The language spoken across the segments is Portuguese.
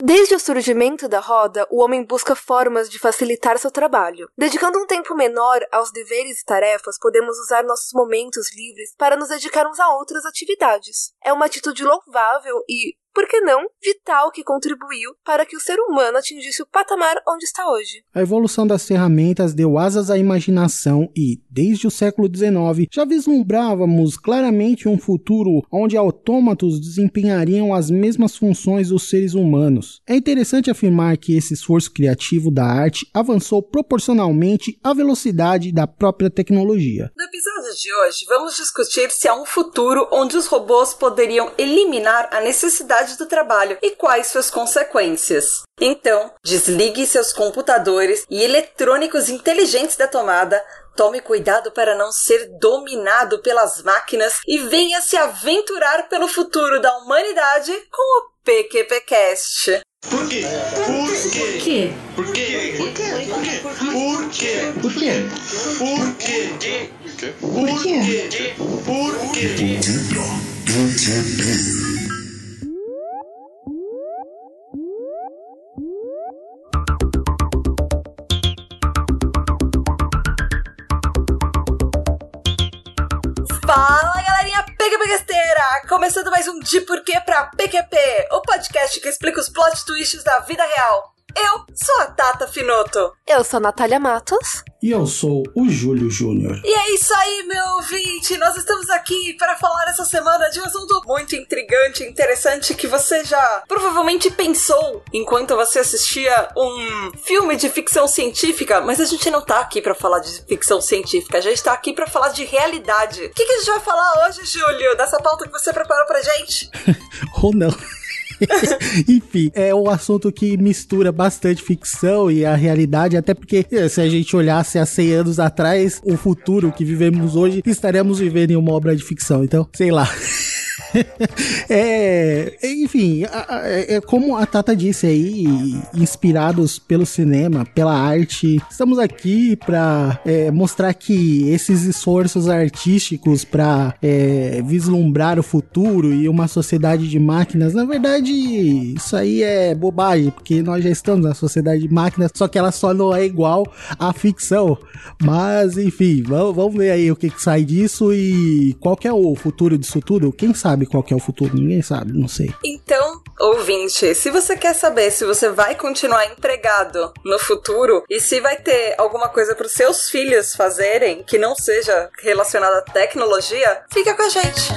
Desde o surgimento da roda, o homem busca formas de facilitar seu trabalho. Dedicando um tempo menor aos deveres e tarefas, podemos usar nossos momentos livres para nos dedicarmos a outras atividades. É uma atitude louvável e, por que não, vital que contribuiu para que o ser humano atingisse o patamar onde está hoje. A evolução das ferramentas deu asas à imaginação e, desde o século XIX, já vislumbrávamos claramente um futuro onde autômatos desempenhariam as mesmas funções dos seres humanos. É interessante afirmar que esse esforço criativo da arte avançou proporcionalmente à velocidade da própria tecnologia. No episódio de hoje, vamos discutir se há um futuro onde os robôs poderiam eliminar a necessidade do trabalho e quais suas consequências. Então, desligue seus computadores e eletrônicos inteligentes da tomada, tome cuidado para não ser dominado pelas máquinas e venha se aventurar pelo futuro da humanidade com o PQPcast. Por quê? Por quê? Por quê? Por quê? Por quê? Por quê? Por quê? Por quê? Por quê? Por quê? Fala galerinha pega besteira! Começando mais um De Porquê pra PQP, o podcast que explica os plot twists da vida real. Eu sou a Tata Finoto. Eu sou a Natália Matos. E eu sou o Júlio Júnior. E é isso aí, meu ouvinte! Nós estamos aqui para falar essa semana de um assunto muito intrigante e interessante que você já provavelmente pensou enquanto você assistia um filme de ficção científica, mas a gente não tá aqui para falar de ficção científica, a gente tá aqui para falar de realidade. O que, que a gente vai falar hoje, Júlio, dessa pauta que você preparou pra gente? Ou não. Enfim, é um assunto que mistura bastante ficção e a realidade, até porque eh, se a gente olhasse há 100 anos atrás, o futuro que vivemos hoje, estaremos vivendo em uma obra de ficção. Então, sei lá. é, enfim, é, é como a Tata disse aí, inspirados pelo cinema, pela arte, estamos aqui para é, mostrar que esses esforços artísticos para é, vislumbrar o futuro e uma sociedade de máquinas, na verdade, isso aí é bobagem, porque nós já estamos na sociedade de máquinas, só que ela só não é igual à ficção. Mas, enfim, vamos, ver aí o que, que sai disso e qual que é o futuro disso tudo. Quem sabe? Sabe qual é o futuro, ninguém sabe, não sei. Então, ouvinte, se você quer saber se você vai continuar empregado no futuro e se vai ter alguma coisa para os seus filhos fazerem que não seja relacionada à tecnologia, fica com a gente.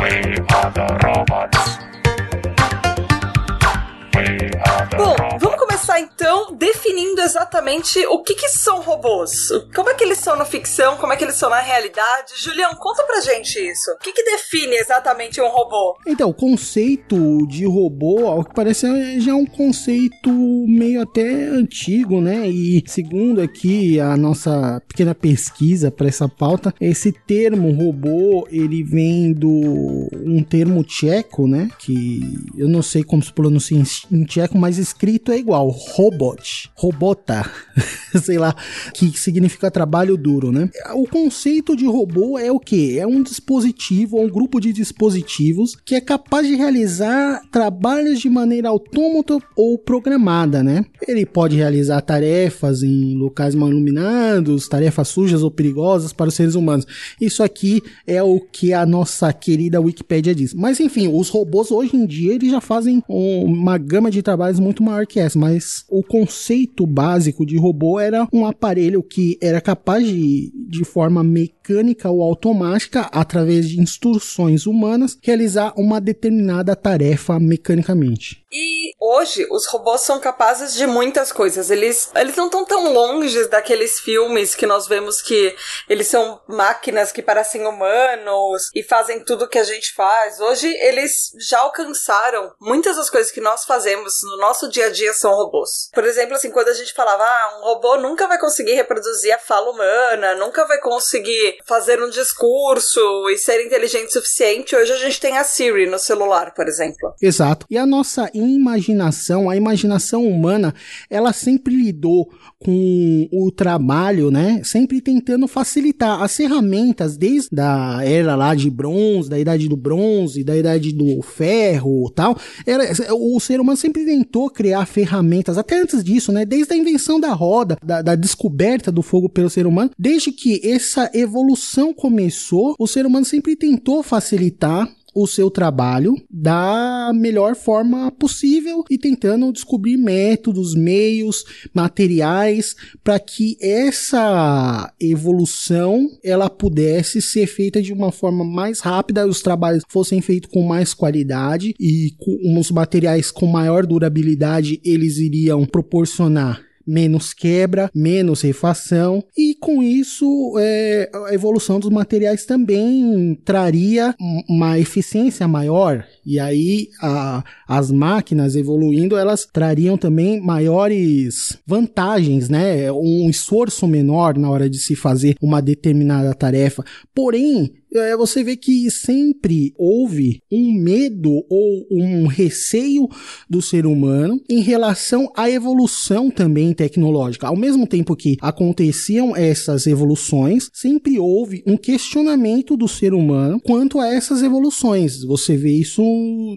We are the robots. Bom, vamos começar então definindo exatamente o que, que são robôs. Como é que eles são na ficção, como é que eles são na realidade. Julião, conta pra gente isso. O que, que define exatamente um robô? Então, o conceito de robô, ao que parece, já é um conceito meio até antigo, né? E segundo aqui a nossa pequena pesquisa para essa pauta, esse termo robô, ele vem do um termo tcheco, né? Que eu não sei como se pronuncia em tcheco, mas escrito é igual, robot, robota, sei lá, que significa trabalho duro, né? O conceito de robô é o que? É um dispositivo, um grupo de dispositivos que é capaz de realizar trabalhos de maneira autômata ou programada, né? Ele pode realizar tarefas em locais mal iluminados, tarefas sujas ou perigosas para os seres humanos. Isso aqui é o que a nossa querida Wikipédia diz. Mas enfim, os robôs hoje em dia eles já fazem uma gama de trabalhos muito maior que essa, mas o conceito básico de robô era um aparelho que era capaz de, de forma mecânica ou automática, através de instruções humanas, realizar uma determinada tarefa mecanicamente. E hoje os robôs são capazes de muitas coisas. Eles, eles não estão tão longe daqueles filmes que nós vemos que eles são máquinas que parecem humanos e fazem tudo que a gente faz. Hoje eles já alcançaram muitas das coisas que nós fazemos no nosso dia a dia são robôs. Por exemplo, assim, quando a gente falava, ah, um robô nunca vai conseguir reproduzir a fala humana, nunca vai conseguir fazer um discurso e ser inteligente o suficiente, hoje a gente tem a Siri no celular, por exemplo. Exato. E a nossa imaginação imaginação, a imaginação humana, ela sempre lidou com o trabalho, né? Sempre tentando facilitar as ferramentas desde a era lá de bronze, da idade do bronze, da idade do ferro, tal. Era, o ser humano sempre tentou criar ferramentas, até antes disso, né? Desde a invenção da roda, da, da descoberta do fogo pelo ser humano, desde que essa evolução começou, o ser humano sempre tentou facilitar o seu trabalho da melhor forma possível e tentando descobrir métodos, meios, materiais para que essa evolução ela pudesse ser feita de uma forma mais rápida, os trabalhos fossem feitos com mais qualidade e com os materiais com maior durabilidade eles iriam proporcionar menos quebra, menos refação, e com isso é, a evolução dos materiais também traria uma eficiência maior. E aí a, as máquinas evoluindo, elas trariam também maiores vantagens, né? Um esforço menor na hora de se fazer uma determinada tarefa. Porém, é, você vê que sempre houve um medo ou um receio do ser humano em relação à evolução também tecnológica. Ao mesmo tempo que aconteciam essas evoluções, sempre houve um questionamento do ser humano quanto a essas evoluções. Você vê isso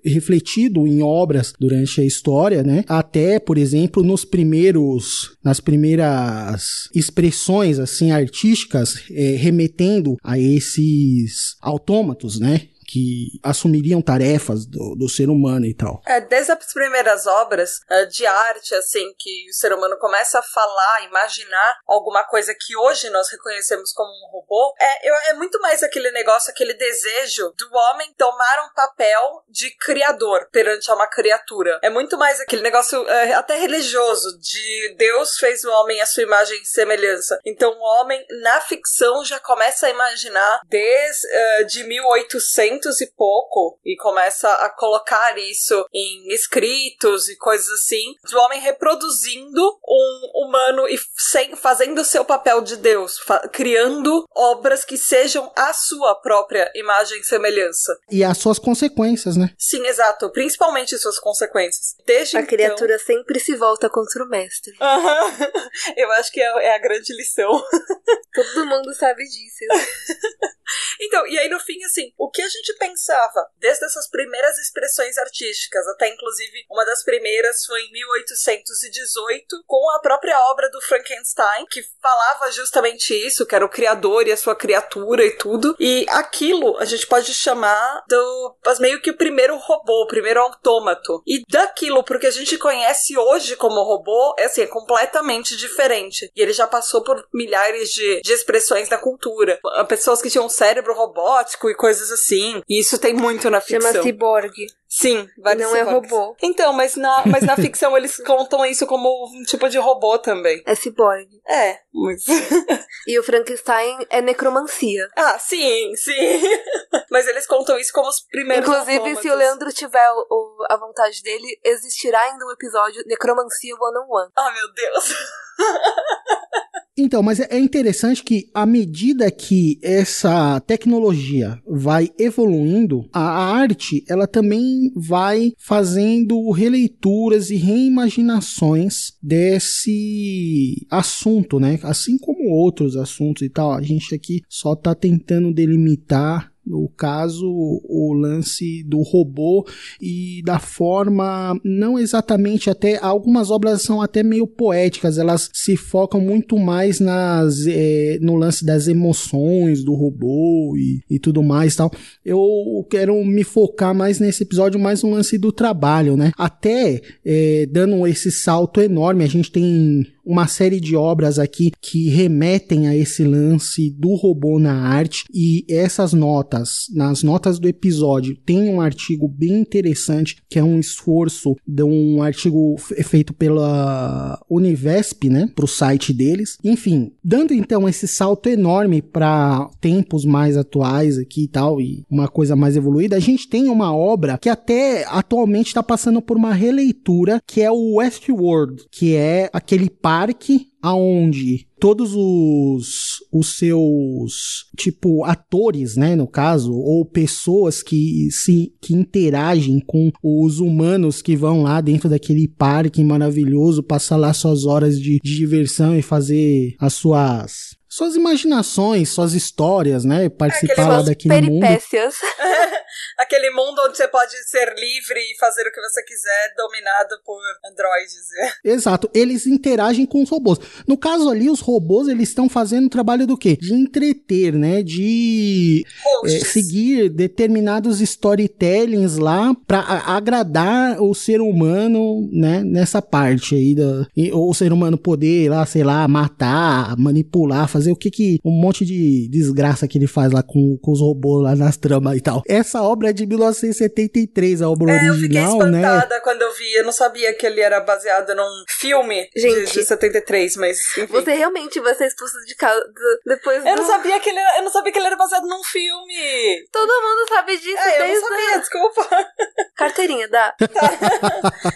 refletido em obras durante a história, né? Até, por exemplo, nos primeiros, nas primeiras expressões assim artísticas, é, remetendo a esses autômatos, né? Que assumiriam tarefas do, do ser humano e tal. É, desde as primeiras obras uh, de arte, assim, que o ser humano começa a falar, imaginar alguma coisa que hoje nós reconhecemos como um robô, é, é muito mais aquele negócio, aquele desejo do homem tomar um papel de criador perante uma criatura. É muito mais aquele negócio é, até religioso, de Deus fez o homem à sua imagem e semelhança. Então o homem, na ficção, já começa a imaginar desde uh, de 1800 e pouco e começa a colocar isso em escritos e coisas assim, do homem reproduzindo um humano e sem, fazendo o seu papel de Deus, criando obras que sejam a sua própria imagem e semelhança. E as suas consequências, né? Sim, exato. Principalmente suas consequências. Desde a então... criatura sempre se volta contra o mestre. Uhum. Eu acho que é, é a grande lição. Todo mundo sabe disso. então, e aí no fim, assim, o que a gente pensava, desde essas primeiras expressões artísticas, até inclusive uma das primeiras foi em 1818, com a própria obra do Frankenstein, que falava justamente isso, que era o criador e a sua criatura e tudo. E aquilo a gente pode chamar do mas meio que o primeiro robô, o primeiro autômato. E daquilo, porque a gente conhece hoje como robô, é assim, é completamente diferente. E ele já passou por milhares de, de expressões da cultura. Pessoas que tinham um cérebro robótico e coisas assim. E isso tem muito na ficção. Chama cyborg. Sim, vários Não ciborgues. é robô. Então, mas na, mas na ficção eles contam isso como um tipo de robô também. É cyborg. É, mas... e o Frankenstein é necromancia. Ah, sim, sim. mas eles contam isso como os primeiros Inclusive, autômatos. se o Leandro tiver o, a vontade dele, existirá ainda um episódio Necromancia One on One. Oh, meu Deus. Então, mas é interessante que à medida que essa tecnologia vai evoluindo, a arte ela também vai fazendo releituras e reimaginações desse assunto, né? Assim como outros assuntos e tal. A gente aqui só tá tentando delimitar no caso, o lance do robô e da forma, não exatamente até, algumas obras são até meio poéticas, elas se focam muito mais nas, é, no lance das emoções do robô e, e tudo mais tal. Eu quero me focar mais nesse episódio, mais no lance do trabalho, né? Até é, dando esse salto enorme, a gente tem uma série de obras aqui que remetem a esse lance do robô na arte e essas notas, nas notas do episódio, tem um artigo bem interessante que é um esforço de um artigo feito pela Univesp, né, para o site deles. Enfim, dando então esse salto enorme para tempos mais atuais aqui e tal e uma coisa mais evoluída, a gente tem uma obra que até atualmente está passando por uma releitura que é o Westworld, que é aquele par parque aonde todos os, os seus, tipo, atores, né, no caso, ou pessoas que se que interagem com os humanos que vão lá dentro daquele parque maravilhoso, passar lá suas horas de, de diversão e fazer as suas suas imaginações, suas histórias, né? Participar Aquele- lá daquele mundo. Peripécias. Aquele mundo onde você pode ser livre e fazer o que você quiser, dominado por androides. Exato, eles interagem com os robôs. No caso ali, os robôs eles estão fazendo o trabalho do quê? De entreter, né? De é, seguir determinados storytellings lá pra a- agradar o ser humano, né? Nessa parte aí da e- ou o ser humano poder lá, sei lá, matar, manipular, fazer o que que um monte de desgraça que ele faz lá com, com os robôs lá nas tramas e tal. Essa obra é de 1973, a obra É, eu fiquei original, né? espantada quando eu vi. Eu não sabia que ele era baseado num filme de, Gente. de 73, mas enfim. Você realmente vai ser expulso de casa depois Eu do... não sabia que ele era, eu não sabia que ele era baseado num filme. Todo mundo sabe disso É, eu desde não sabia, desculpa. carteirinha da...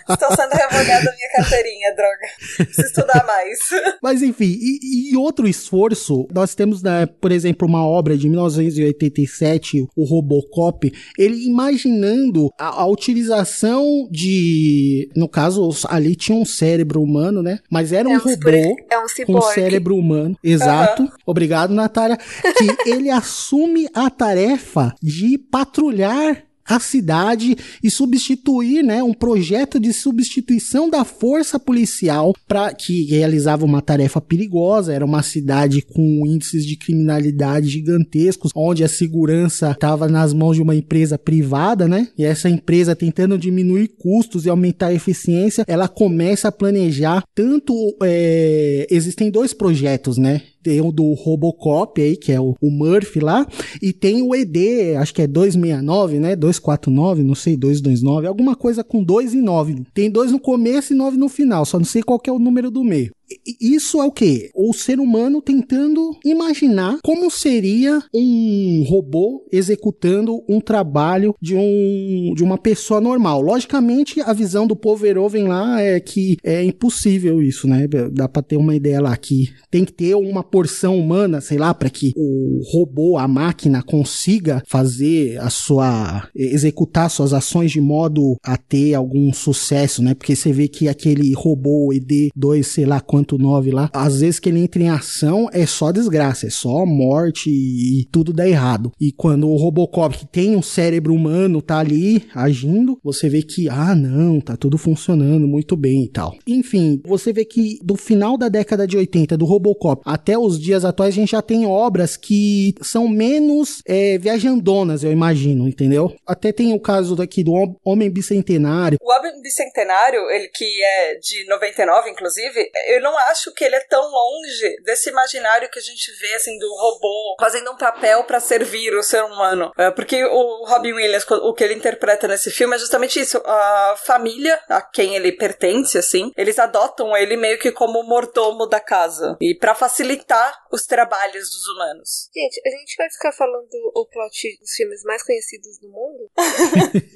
Estou sendo revogada a minha carteirinha, droga. Preciso estudar mais. Mas enfim, e, e outro esforço, nós temos, né, por exemplo, uma obra de 1987, o Robocop, ele imaginando a, a utilização de, no caso, ali tinha um cérebro humano, né? Mas era um é um, robô é um com ciborgue. cérebro humano, exato. Obrigado, Natália. Que ele assume a tarefa de patrulhar a cidade e substituir, né, um projeto de substituição da força policial para que realizava uma tarefa perigosa. Era uma cidade com índices de criminalidade gigantescos, onde a segurança estava nas mãos de uma empresa privada, né? E essa empresa tentando diminuir custos e aumentar a eficiência, ela começa a planejar tanto é, existem dois projetos, né? Tem o do Robocop aí, que é o, o Murphy lá, e tem o ED, acho que é 269, né? 249, não sei, 229, alguma coisa com 2 e 9. Tem dois no começo e 9 no final, só não sei qual que é o número do meio. Isso é o que? O ser humano tentando imaginar como seria um robô executando um trabalho de, um, de uma pessoa normal. Logicamente, a visão do povo Verhoeven lá é que é impossível isso, né? Dá pra ter uma ideia lá que tem que ter uma porção humana, sei lá, para que o robô, a máquina consiga fazer a sua executar suas ações de modo a ter algum sucesso, né? Porque você vê que aquele robô ED2, sei lá quanto 9 lá, às vezes que ele entra em ação é só desgraça, é só morte e tudo dá errado. E quando o Robocop que tem um cérebro humano tá ali agindo, você vê que ah, não, tá tudo funcionando muito bem e tal. Enfim, você vê que do final da década de 80 do Robocop até os dias atuais a gente já tem obras que são menos é, viajandonas, eu imagino, entendeu? Até tem o caso daqui do Hom- Homem Bicentenário. O Homem Bicentenário, ele que é de 99, inclusive, eu não acho que ele é tão longe desse imaginário que a gente vê, assim, do robô fazendo um papel pra servir o ser humano. É, porque o Robin Williams, o que ele interpreta nesse filme é justamente isso. A família a quem ele pertence, assim, eles adotam ele meio que como mordomo da casa. E pra facilitar os trabalhos dos humanos. Gente, a gente vai ficar falando o plot dos filmes mais conhecidos do mundo?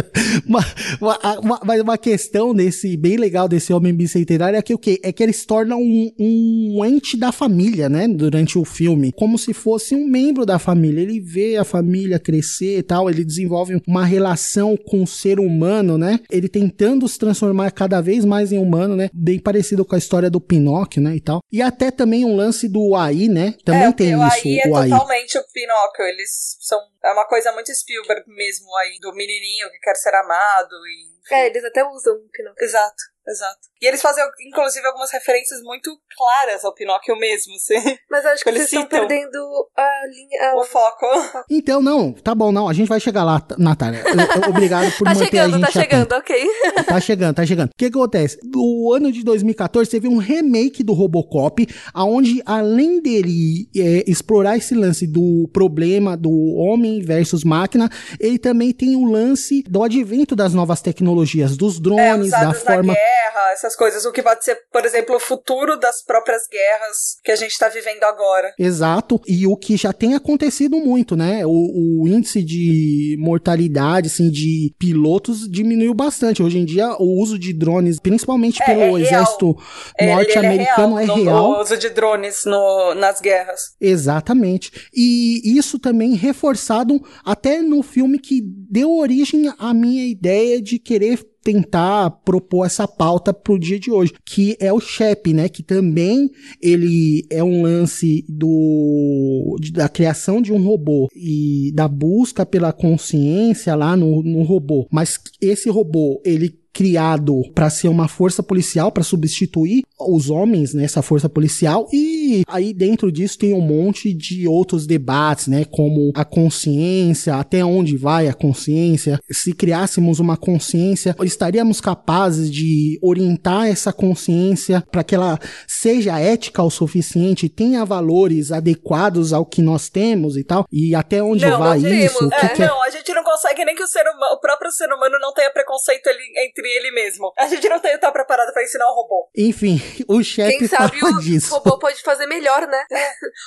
uma, uma, uma, mas uma questão desse, bem legal desse homem bicentenário é que o quê? É que ele se torna um, um ente da família, né? Durante o filme. Como se fosse um membro da família. Ele vê a família crescer e tal. Ele desenvolve uma relação com o ser humano, né? Ele tentando se transformar cada vez mais em humano, né? Bem parecido com a história do Pinóquio, né? E tal. E até também um lance do AI, né? Também é, tem o isso, aí é o AI. totalmente o Pinóquio. Eles são. É uma coisa muito Spielberg mesmo aí, do menininho que quer ser amado e. É, eles até usam o Pinóquio. Exato, exato. E eles fazem, inclusive, algumas referências muito claras ao Pinóquio mesmo, assim. Mas acho que Eles vocês estão perdendo a linha. O A... foco. Então, não, tá bom, não. A gente vai chegar lá, Natália. Obrigado por Tá manter a chegando, gente tá atento. chegando, ok. Tá chegando, tá chegando. O que que acontece? No ano de 2014 teve um remake do Robocop, aonde além dele é, explorar esse lance do problema do homem versus máquina, ele também tem o lance do advento das novas tecnologias, dos É, drones, da usados forma na guerra, essas coisas. O que pode ser, por exemplo, o futuro das próprias guerras que a gente está vivendo agora. Exato. E o que já tem acontecido muito, né? O, o índice de mortalidade, assim, de pilotos diminuiu bastante. Hoje em dia, o uso de drones, principalmente É, pelo é exército É, ele norte-americano, é no- real. No uso de drones no- nas guerras. Exatamente. E isso também reforçado até no filme que deu origem à minha ideia de querer tentar propor essa pauta pro dia de hoje, que é o Shep, né, que também ele é um lance do da criação de um robô e da busca pela consciência lá no, no robô. Mas esse robô, ele criado para ser uma força policial para substituir os homens nessa força policial e aí dentro disso tem um monte de outros debates, né, como a consciência, até onde vai a consciência? Se criássemos uma consciência, estaríamos capazes de orientar essa consciência para que ela seja ética o suficiente, tenha valores adequados ao que nós temos e tal? E até onde não, vai não isso? O que É, que é- Não, a gente não consegue nem que o, ser humano, o próprio ser humano não tenha preconceito ele- ele mesmo. A gente não tem- tá preparado pra ensinar o robô. Enfim, o Shep Quem sabe fala o disso. robô pode fazer melhor, né?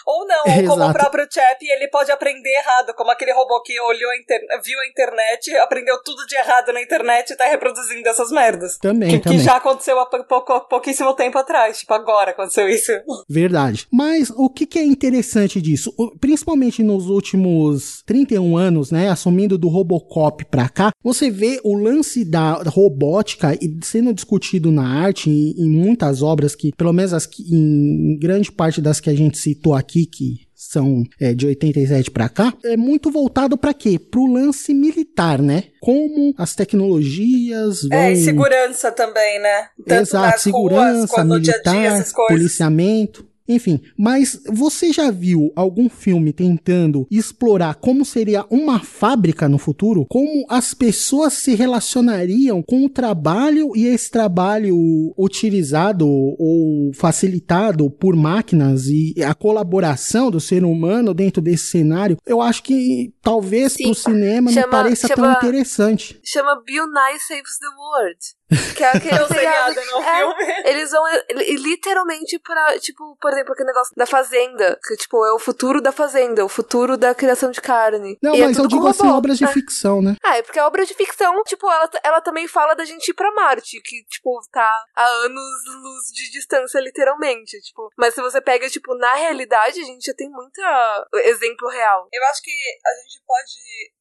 Ou não, ou como o próprio Chap, ele pode aprender errado, como aquele robô que olhou a inter... viu a internet, aprendeu tudo de errado na internet e tá reproduzindo essas merdas. Também, Que, que também. já aconteceu há pou- pouco- pouquíssimo tempo atrás. Tipo, agora aconteceu isso. Verdade. Mas o que, que é interessante disso? O- Principalmente nos últimos 31 anos, né? Assumindo do Robocop pra cá, você vê o lance da robótica e sendo discutido na arte em, em muitas obras que, pelo menos as que, em grande parte das que a gente citou aqui, que são é, de 87 pra cá, é muito voltado pra quê? Pro lance militar, né? Como as tecnologias vão É, e segurança também, né? Tanto Exato, segurança, ruas militar, policiamento. Enfim, mas você já viu algum filme tentando explorar como seria uma fábrica no futuro? Como as pessoas se relacionariam com o trabalho e esse trabalho utilizado ou facilitado por máquinas e a colaboração do ser humano dentro desse cenário? Eu acho que talvez Sim. pro cinema não Chama- pareça tão chama- interessante. Chama Bill Nye Saves the World. Que é aquele É seriado, seriado. não É, filme. Eles vão li- literalmente pra, tipo, por exemplo, aquele negócio da fazenda, que, tipo, é o futuro da fazenda, o futuro da criação de carne. Não, E é mas eu tudo com digo assim, obras de É. ficção, né? Ah, é porque a obra de ficção, tipo, ela, ela também fala da gente ir pra Marte, que, tipo, tá a anos-luz de distância, literalmente, tipo. Mas se você pega, tipo, na realidade, a gente já tem muito exemplo real. Eu acho que a gente pode,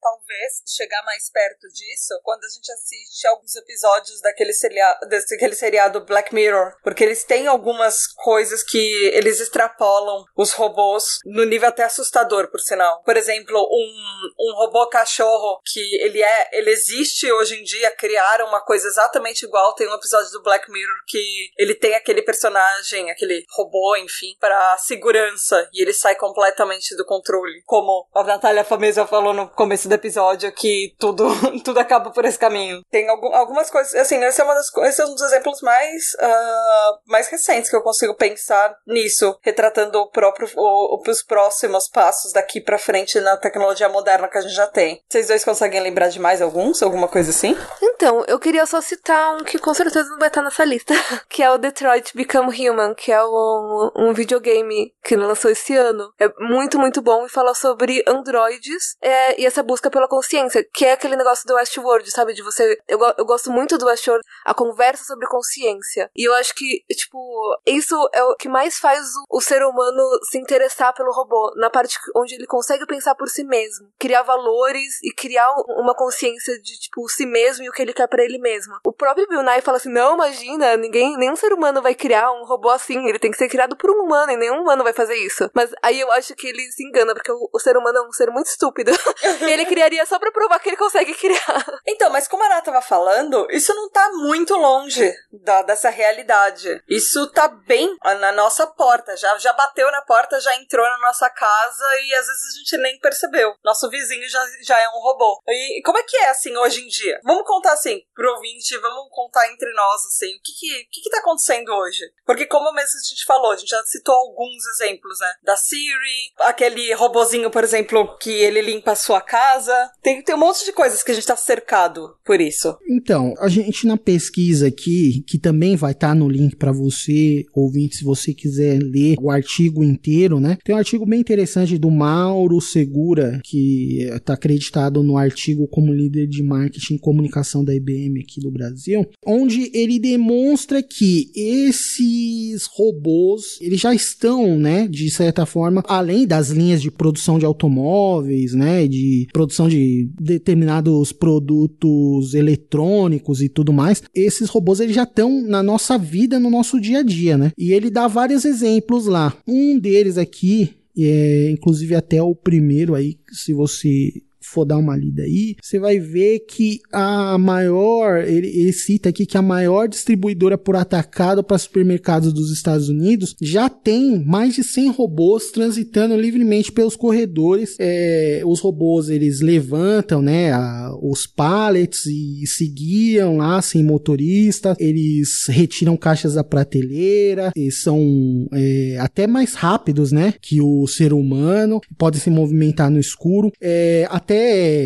talvez, chegar mais perto disso quando a gente assiste alguns episódios daquele seriado, daquele seriado Black Mirror. Porque eles têm algumas coisas que eles extrapolam os robôs no nível até assustador, por sinal. Por exemplo, um, um robô cachorro que ele é, ele existe hoje em dia, criaram uma coisa exatamente igual. Tem um episódio do Black Mirror que ele tem aquele personagem, aquele robô, enfim, para segurança e ele sai completamente do controle. Como a Natália Famesa falou no começo do episódio, que tudo, tudo acaba por esse caminho. Tem algum- algumas coisas, assim, esse é, uma das, esse é um dos exemplos mais, ah, mais recentes que eu consigo pensar nisso, retratando o próprio, o- os próximos passos daqui pra frente na tecnologia moderna que a gente já tem. Vocês dois conseguem lembrar de mais alguns? Alguma coisa assim? Então, eu queria só citar um que com certeza não vai estar nessa lista, que é o Detroit Become Human, que é um, um videogame que lançou esse ano. É muito, muito bom e fala sobre androides é, e essa busca pela consciência, que é aquele negócio do Westworld, sabe? De você. Eu, eu gosto muito do Westworld, a conversa sobre consciência. E eu acho que, tipo, isso é o que mais faz o, o ser humano se interessar pelo robô, na parte onde ele consegue pensar por si mesmo, criar valores e criar um- uma consciência de, tipo, si mesmo e o que ele quer pra ele mesmo. O próprio Bill Nye fala assim: não, imagina, ninguém, nenhum ser humano vai criar um robô assim, ele tem que ser criado por um humano e nenhum humano vai fazer isso. Mas aí eu acho que ele se engana, porque o, o ser humano é um ser muito estúpido. e ele criaria só pra provar que ele consegue criar. Então, mas como a Ana tava falando, isso não tá muito longe da- dessa realidade. Isso tá bem na nossa porta. Já, já bateu na porta, já entrou na nossa casa e às vezes a gente nem percebeu. Nosso vizinho já, já é um robô. E, como é que é assim hoje em dia? Vamos contar assim pro ouvinte, vamos contar entre nós assim. O que que, que, que tá acontecendo hoje? Porque como mesmo a gente falou, a gente já citou alguns exemplos, né? Da Siri, aquele robozinho, por exemplo, que ele limpa a sua casa. Tem, tem um monte de coisas que a gente tá cercado por isso. Então, a gente na pesquisa aqui, que também vai estar tá no link para você, ouvinte, se você quiser ler o artigo inteiro, né? Tem um artigo bem interessante do Mauro Segura, que está acreditado no artigo como líder de marketing e comunicação da IBM aqui do Brasil, onde ele demonstra que esses robôs, eles já estão, né, de certa forma, além das linhas de produção de automóveis, né, de produção de determinados produtos eletrônicos e tudo mais, esses robôs eles já estão na nossa vida, no nosso dia a dia, né? E ele dá vários exemplos lá. Um deles aqui, é, inclusive até o primeiro aí, se você for dar uma lida aí, você vai ver que a maior, ele, ele cita aqui que a maior distribuidora por atacado para supermercados dos Estados Unidos já tem mais de 100 robôs transitando livremente pelos corredores. É, os robôs eles levantam, né, a, os pallets e se guiam lá sem motorista. Eles retiram caixas da prateleira. Eles são é, até mais rápidos, né, que o ser humano. Podem se movimentar no escuro. É, até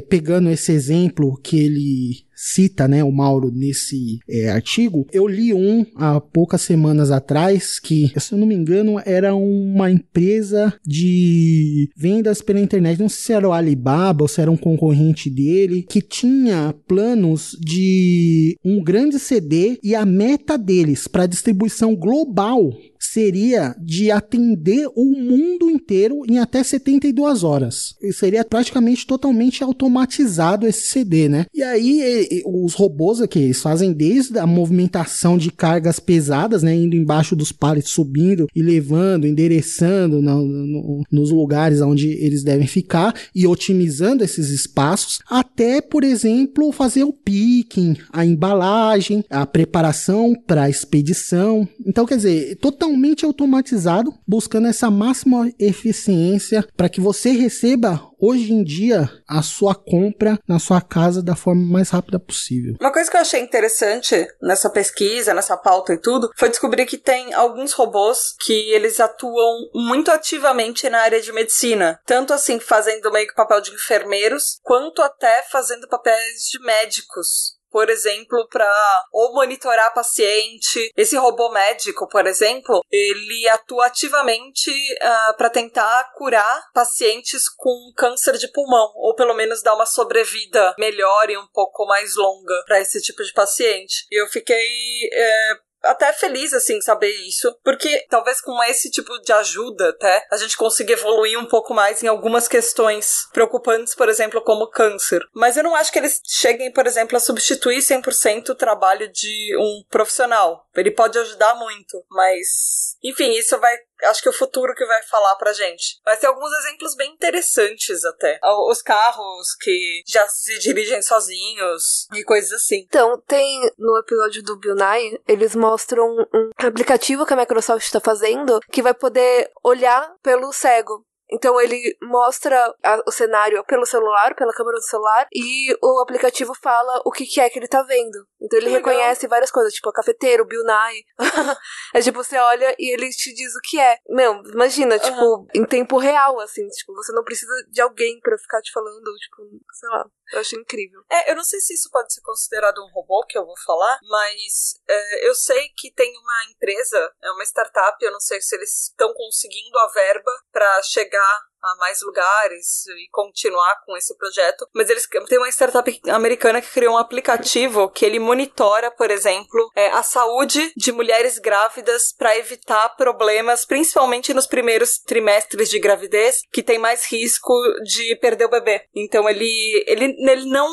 pegando esse exemplo que ele cita, né, o Mauro nesse é, artigo, eu li um há poucas semanas atrás que, se eu não me engano, era uma empresa de vendas pela internet, não sei se era o Alibaba ou se era um concorrente dele, que tinha planos de um grande CD e a meta deles para distribuição global seria de atender o mundo inteiro em até 72 horas. E seria praticamente totalmente automatizado esse CD, né? E aí os robôs aqui eles fazem desde a movimentação de cargas pesadas, né, indo embaixo dos pallets, subindo e levando, endereçando no, no, nos lugares onde eles devem ficar e otimizando esses espaços, até, por exemplo, fazer o picking, a embalagem, a preparação para a expedição. Então, quer dizer, totalmente totalmente automatizado, buscando essa máxima eficiência para que você receba hoje em dia a sua compra na sua casa da forma mais rápida possível. Uma coisa que eu achei interessante nessa pesquisa, nessa pauta e tudo, foi descobrir que tem alguns robôs que eles atuam muito ativamente na área de medicina, tanto assim fazendo meio que papel de enfermeiros, quanto até fazendo papéis de médicos por exemplo, para ou monitorar paciente. Esse robô médico, por exemplo, ele atua ativamente uh, ah, para tentar curar pacientes com câncer de pulmão, ou pelo menos dar uma sobrevida melhor e um pouco mais longa para esse tipo de paciente. E eu fiquei é, até feliz, assim, saber isso, porque talvez com esse tipo de ajuda, até, a gente consiga evoluir um pouco mais em algumas questões preocupantes, por exemplo, como câncer. Mas eu não acho que eles cheguem, por exemplo, a substituir 100% o trabalho de um profissional. Ele pode ajudar muito, mas, enfim, isso vai acho que é o futuro que vai falar pra gente. Vai ter alguns exemplos bem interessantes até. Os carros que já se dirigem sozinhos e coisas assim. Então, tem no episódio do Bill Nye, eles mostram um aplicativo que a Microsoft está fazendo que vai poder olhar pelo cego. Então ele mostra a, o cenário pelo celular, pela câmera do celular, e o aplicativo fala o que, que é que ele tá vendo. Então ele reconhece várias coisas, tipo a cafeteiro, o Bill Nye. é tipo, você olha e ele te diz o que é. Meu, imagina, tipo, uhum. em tempo real, assim, tipo, você não precisa de alguém para ficar te falando, tipo, sei lá. Eu achei incrível. É, eu não sei se isso pode ser considerado um robô, que eu vou falar, mas é, eu sei que tem uma empresa, é uma startup, eu não sei se eles estão conseguindo a verba para chegar a mais lugares e continuar com esse projeto. Mas eles têm uma startup americana que criou um aplicativo que ele monitora, por exemplo, é, a saúde de mulheres grávidas para evitar problemas, principalmente nos primeiros trimestres de gravidez, que tem mais risco de perder o bebê. Então ele, ele, ele não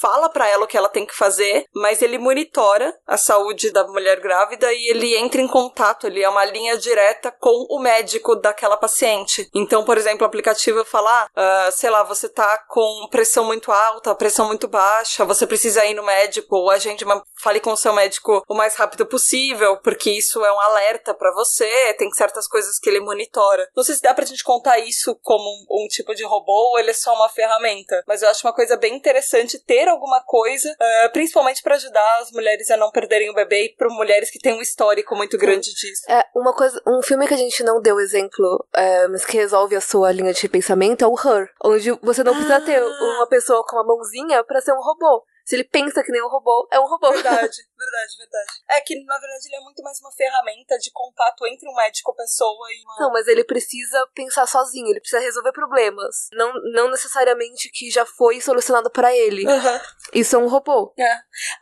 fala para ela o que ela tem que fazer, mas ele monitora a saúde da mulher grávida e ele entra em contato, ele é uma linha direta com o médico daquela paciente. Então, por exemplo, aplicativo falar, uh, sei lá, você tá com pressão muito alta, pressão muito baixa, você precisa ir no médico, ou a gente fale com o seu médico o mais rápido possível, porque isso é um alerta para você, tem certas coisas que ele monitora. Não sei se dá pra gente contar isso como um, um tipo de robô ou ele é só uma ferramenta, mas eu acho uma coisa bem interessante ter alguma coisa, uh, principalmente para ajudar as mulheres a não perderem o bebê e para mulheres que têm um histórico muito grande disso. É, uma coisa, um filme que a gente não deu exemplo, é, mas que resolve a sua linha de pensamento é o Her, onde você não precisa ah. ter uma pessoa com uma mãozinha para ser um robô. Se ele pensa que nem um robô, é um robô. Verdade, verdade, verdade. É que, na verdade, ele é muito mais uma ferramenta de contato entre um médico pessoa e uma... Não, mas ele precisa pensar sozinho, ele precisa resolver problemas. Não, não necessariamente que já foi solucionado pra ele. Aham. Isso é um robô. É.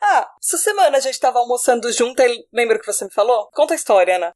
Ah, essa semana a gente tava almoçando junto e lembra que você me falou? Conta a história, Ana.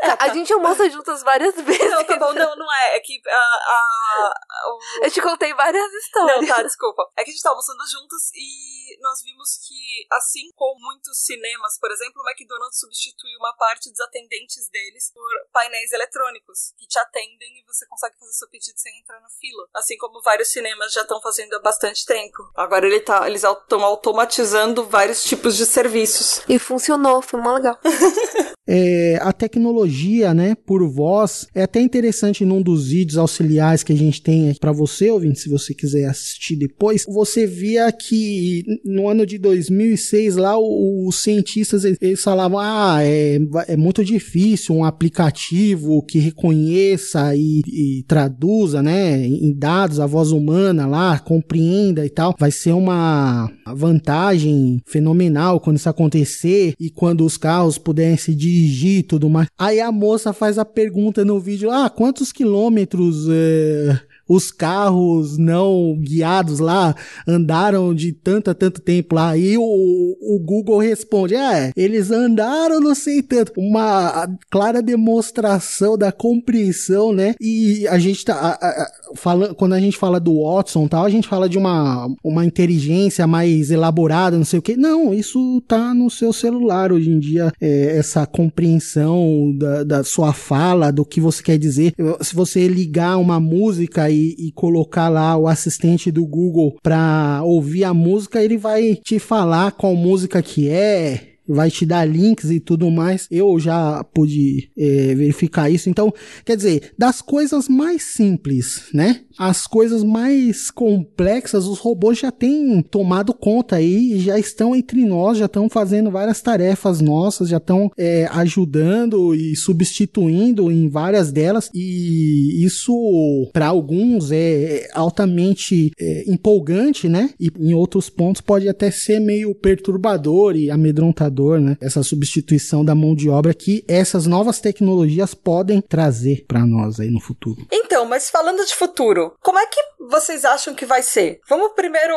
É, A gente almoça juntas várias vezes. Não, tá bom, não, não é. É que a. a, o- Eu te contei várias histórias. Não, tá, desculpa. É que a gente tava almoçando juntos e nós vimos que, assim como muitos cinemas, por exemplo, o McDonald's substitui uma parte dos atendentes deles por painéis eletrônicos que te atendem e você consegue fazer seu pedido sem entrar na fila. Assim como vários cinemas já estão fazendo há bastante tempo. Agora ele tá, eles estão automatizando vários tipos de serviços. E funcionou, foi mó legal. É, a tecnologia, né, por voz, é até interessante num dos vídeos auxiliares que a gente tem para você, ouvinte, se você quiser assistir depois, você via que no ano de 2006 lá o- os cientistas eles- falavam, ah, é, é muito difícil um aplicativo que reconheça e, e traduza, né, em dados a voz humana lá, compreenda e tal, vai ser uma vantagem fenomenal quando isso acontecer e quando os carros puderem se dirigir tudo mais. Aí a moça faz a pergunta no vídeo: ah, quantos quilômetros é, os carros não guiados lá andaram de tanto a tanto tempo lá? Aí o, o Google responde: é, eles andaram não sei tanto. Uma clara demonstração da compreensão, né? E a gente tá. a- a- quando a gente fala do Watson e tal, a gente fala de uma, uma inteligência mais elaborada, não sei o que. Não, isso tá no seu celular hoje em dia, é, essa compreensão da, da sua fala, do que você quer dizer. Se você ligar uma música e, e colocar lá o assistente do Google pra ouvir a música, ele vai te falar qual música que é, vai te dar links e tudo mais. Eu já pude é, verificar isso. Então, quer dizer, das coisas mais simples, né? As coisas mais complexas, os robôs já têm tomado conta aí, já estão entre nós, já estão fazendo várias tarefas nossas, já estão é, ajudando e substituindo em várias delas. E isso, para alguns, é altamente é, empolgante, né? E em outros pontos pode até ser meio perturbador e amedrontador, né? Essa substituição da mão de obra que essas novas tecnologias podem trazer para nós aí no futuro. Então, mas falando de futuro, como é que vocês acham que vai ser? Vamos primeiro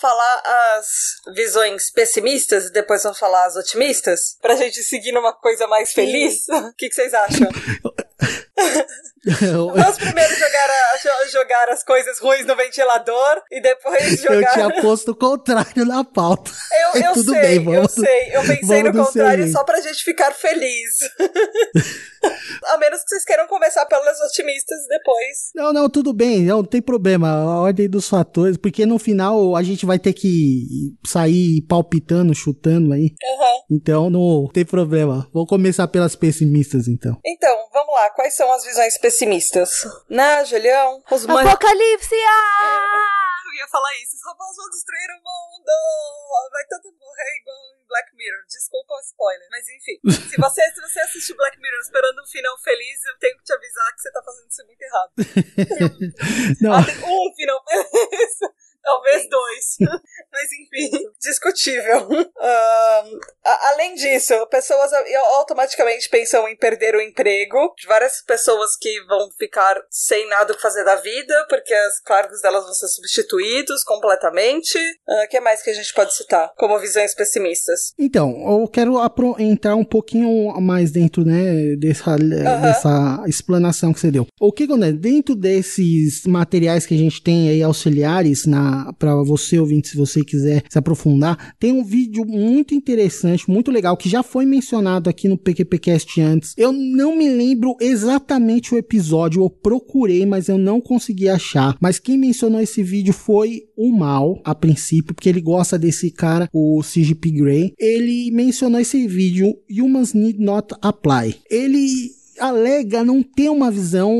falar as visões pessimistas e depois vamos falar as otimistas? Pra gente seguir numa coisa mais feliz? O que, que vocês acham? Vamos primeiro jogar, a- jo- jogar as coisas ruins no ventilador e depois Eu jogar. tinha posto o contrário na pauta. Eu, eu Tudo sei, bem, eu vamos- sei. Eu pensei no contrário só pra gente ficar feliz. a menos que vocês queiram começar pelas otimistas depois. Não, não, tudo bem, não, tem problema. A ordem dos fatores, porque no final a gente vai ter que sair palpitando, chutando aí. Aham. Então não tem problema. Vou começar pelas pessimistas então. Então, vamos lá. Quais são as visões pessimistas? Né, Julião? Os man... Apocalipse! Ah! Eu ia falar isso. Os robôs vão destruir o mundo! Vai todo morrer igual em Black Mirror. Desculpa o spoiler. Mas enfim. Se você, se você assistiu Black Mirror esperando um final feliz, eu tenho que te avisar que você tá fazendo isso muito errado. Não, Ah, tem um final feliz. Talvez dois. Mas enfim, discutível. A- além disso, pessoas automaticamente pensam em perder o emprego. Várias pessoas que vão ficar sem nada o que fazer da vida, porque os cargos delas vão ser substituídos completamente. O que mais que a gente pode citar como visões pessimistas? Então, eu quero entrar um pouquinho mais dentro, né, dessa, dessa explanação que você deu. O que acontece? Dentro desses materiais que a gente tem aí auxiliares na para você ouvinte, se você quiser se aprofundar, tem um vídeo muito interessante, muito legal que já foi mencionado aqui no PQPcast antes. Eu não me lembro exatamente o episódio, eu procurei, mas eu não consegui achar. Mas quem mencionou esse vídeo foi o Mal, a princípio, porque ele gosta desse cara, o CGP Grey. Ele mencionou esse vídeo, Humans Need Not Apply. Ele alega não ter uma visão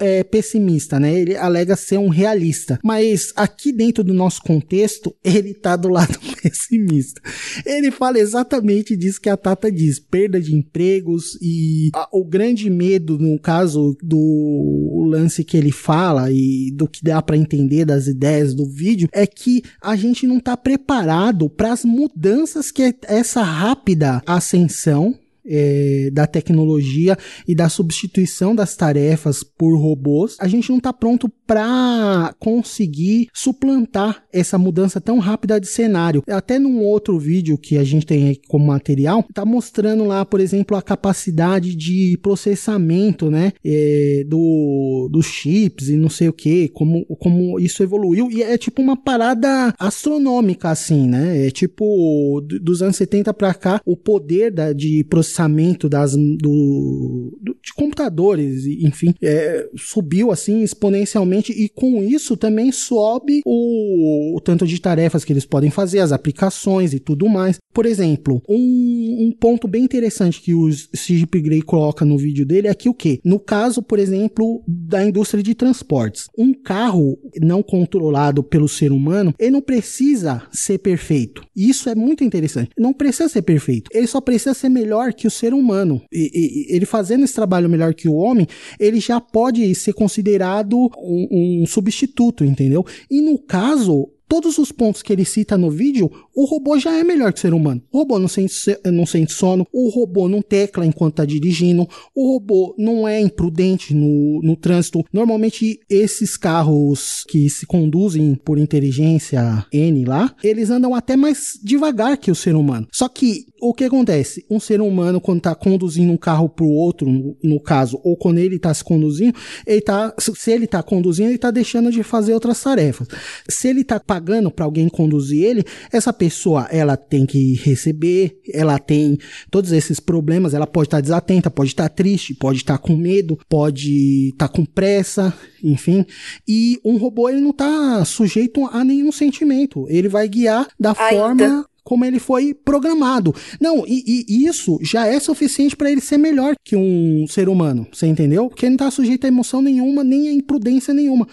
é, pessimista, né? Ele alega ser um realista. Mas aqui dentro do nosso contexto, ele tá do lado pessimista. Ele fala exatamente disso que a Tata diz: perda de empregos e a, o grande medo, no caso do lance que ele fala e do que dá para entender das ideias do vídeo, é que a gente não tá preparado para as mudanças que essa rápida ascensão é, da tecnologia e da substituição das tarefas por robôs, a gente não está pronto para conseguir suplantar essa mudança tão rápida de cenário. Até num outro vídeo que a gente tem como material, está mostrando lá, por exemplo, a capacidade de processamento, né, é, do, dos chips e não sei o que, como, como isso evoluiu e é tipo uma parada astronômica assim, né? É tipo dos anos 70 para cá, o poder da, de processamento processamento das, do, do de computadores, enfim, é, subiu assim exponencialmente e com isso também sobe o, o, tanto de tarefas que eles podem fazer, as aplicações e tudo mais. Por exemplo, um, um ponto bem interessante que o CGP Grey coloca no vídeo dele é que o que? No caso, por exemplo, da indústria de transportes, um carro não controlado pelo ser humano, ele não precisa ser perfeito. Isso é muito interessante. Não precisa ser perfeito. Ele só precisa ser melhor que que o ser humano. E, e, ele fazendo esse trabalho melhor que o homem, ele já pode ser considerado um, um substituto, entendeu? E no caso, todos os pontos que ele cita no vídeo, o robô já é melhor que o ser humano. O robô não sente, não sente sono, o robô não tecla enquanto está dirigindo, o robô não é imprudente no, no trânsito. Normalmente, esses carros que se conduzem por inteligência N lá, eles andam até mais devagar que o ser humano. Só que o que acontece? Um ser humano, quando está conduzindo um carro para o outro, no, no, caso, ou quando ele está se conduzindo, ele tá, se ele está conduzindo, ele está deixando de fazer outras tarefas. Se ele está pagando para alguém conduzir ele, essa pessoa ela tem que receber, ela tem todos esses problemas, ela pode estar tá desatenta, pode estar tá triste, pode estar tá com medo, pode estar tá com pressa, enfim. E um robô ele não está sujeito a nenhum sentimento. Ele vai guiar da Ainda. forma como ele foi programado. Não, e, e isso já é suficiente para ele ser melhor que um ser humano, você entendeu? Porque ele não tá sujeito a emoção nenhuma, nem a imprudência nenhuma.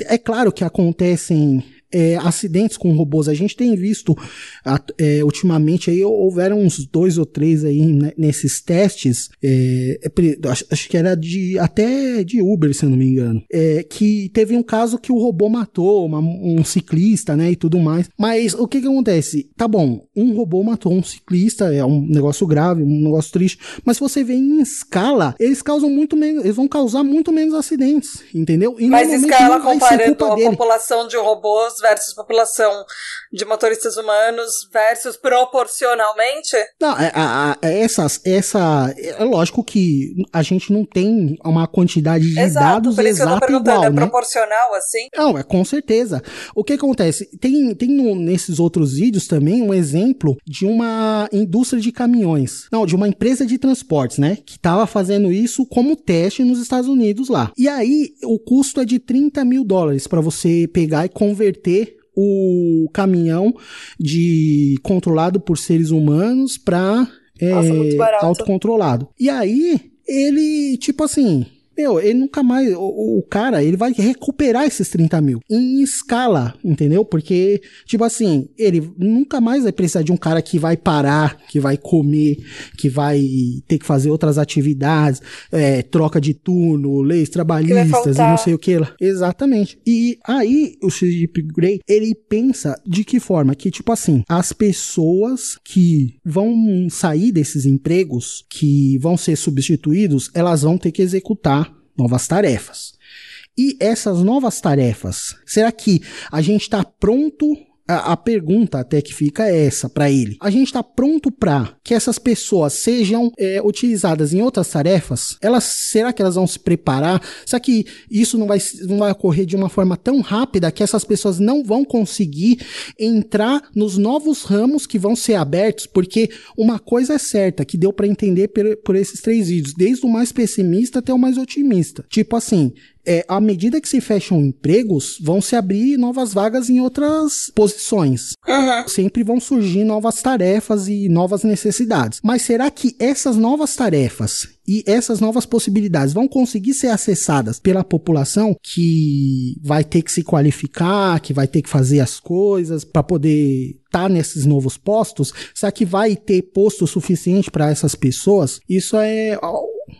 É, é claro que acontecem é, acidentes com robôs. A gente tem visto é, ultimamente aí houveram uns dois ou três aí né, nesses testes. É, é acho, que era de até de Uber, se eu não me engano. É, que teve um caso que o robô matou uma, um ciclista, né, e tudo mais. Mas o que que acontece? Tá bom, um robô matou um ciclista, é um negócio grave, um negócio triste. Mas se você vê em escala, eles causam muito menos, eles vão causar muito menos acidentes, entendeu? E mas escala comparando a população de robôs versus população de motoristas humanos versus proporcionalmente? Não, é, a, a, essas, essa, é lógico que a gente não tem uma quantidade de Exato, dados por isso tô igual, é né? proporcional assim? Não, é com certeza. O que acontece? Tem, tem no, nesses outros vídeos também um exemplo de uma indústria de caminhões, não, de uma empresa de transportes, né, que estava fazendo isso como teste nos Estados Unidos lá. E aí o custo é de 30 mil dólares para você pegar e converter o caminhão de controlado por seres humanos para é, autocontrolado. E aí ele, tipo assim, meu, ele nunca mais. O, o, cara, ele vai recuperar esses 30 mil em escala, entendeu? Porque, tipo assim, ele nunca mais vai precisar de um cara que vai parar, que vai comer, que vai ter que fazer outras atividades, é, troca de turno, leis trabalhistas e não sei o que lá. Exatamente. E aí, o Chip Grey, ele pensa de que forma? Que, tipo assim, as pessoas que vão sair desses empregos, que vão ser substituídos, elas vão ter que executar novas tarefas. E essas novas tarefas, será que a gente está pronto a, a, pergunta até que fica é essa para ele. A gente está pronto para que essas pessoas sejam é, utilizadas em outras tarefas? Elas, será que elas vão se preparar? Será que isso não vai, não vai ocorrer de uma forma tão rápida que essas pessoas não vão conseguir entrar nos novos ramos que vão ser abertos? Porque uma coisa é certa que deu para entender por, por esses três vídeos, desde o mais pessimista até o mais otimista. Tipo assim, é, à medida que se fecham empregos, vão se abrir novas vagas em outras posições. Uhum. Sempre vão surgir novas tarefas e novas necessidades. Mas será que essas novas tarefas e essas novas possibilidades vão conseguir ser acessadas pela população que vai ter que se qualificar, que vai ter que fazer as coisas para poder estar tá nesses novos postos? Será que vai ter posto suficiente para essas pessoas? Isso é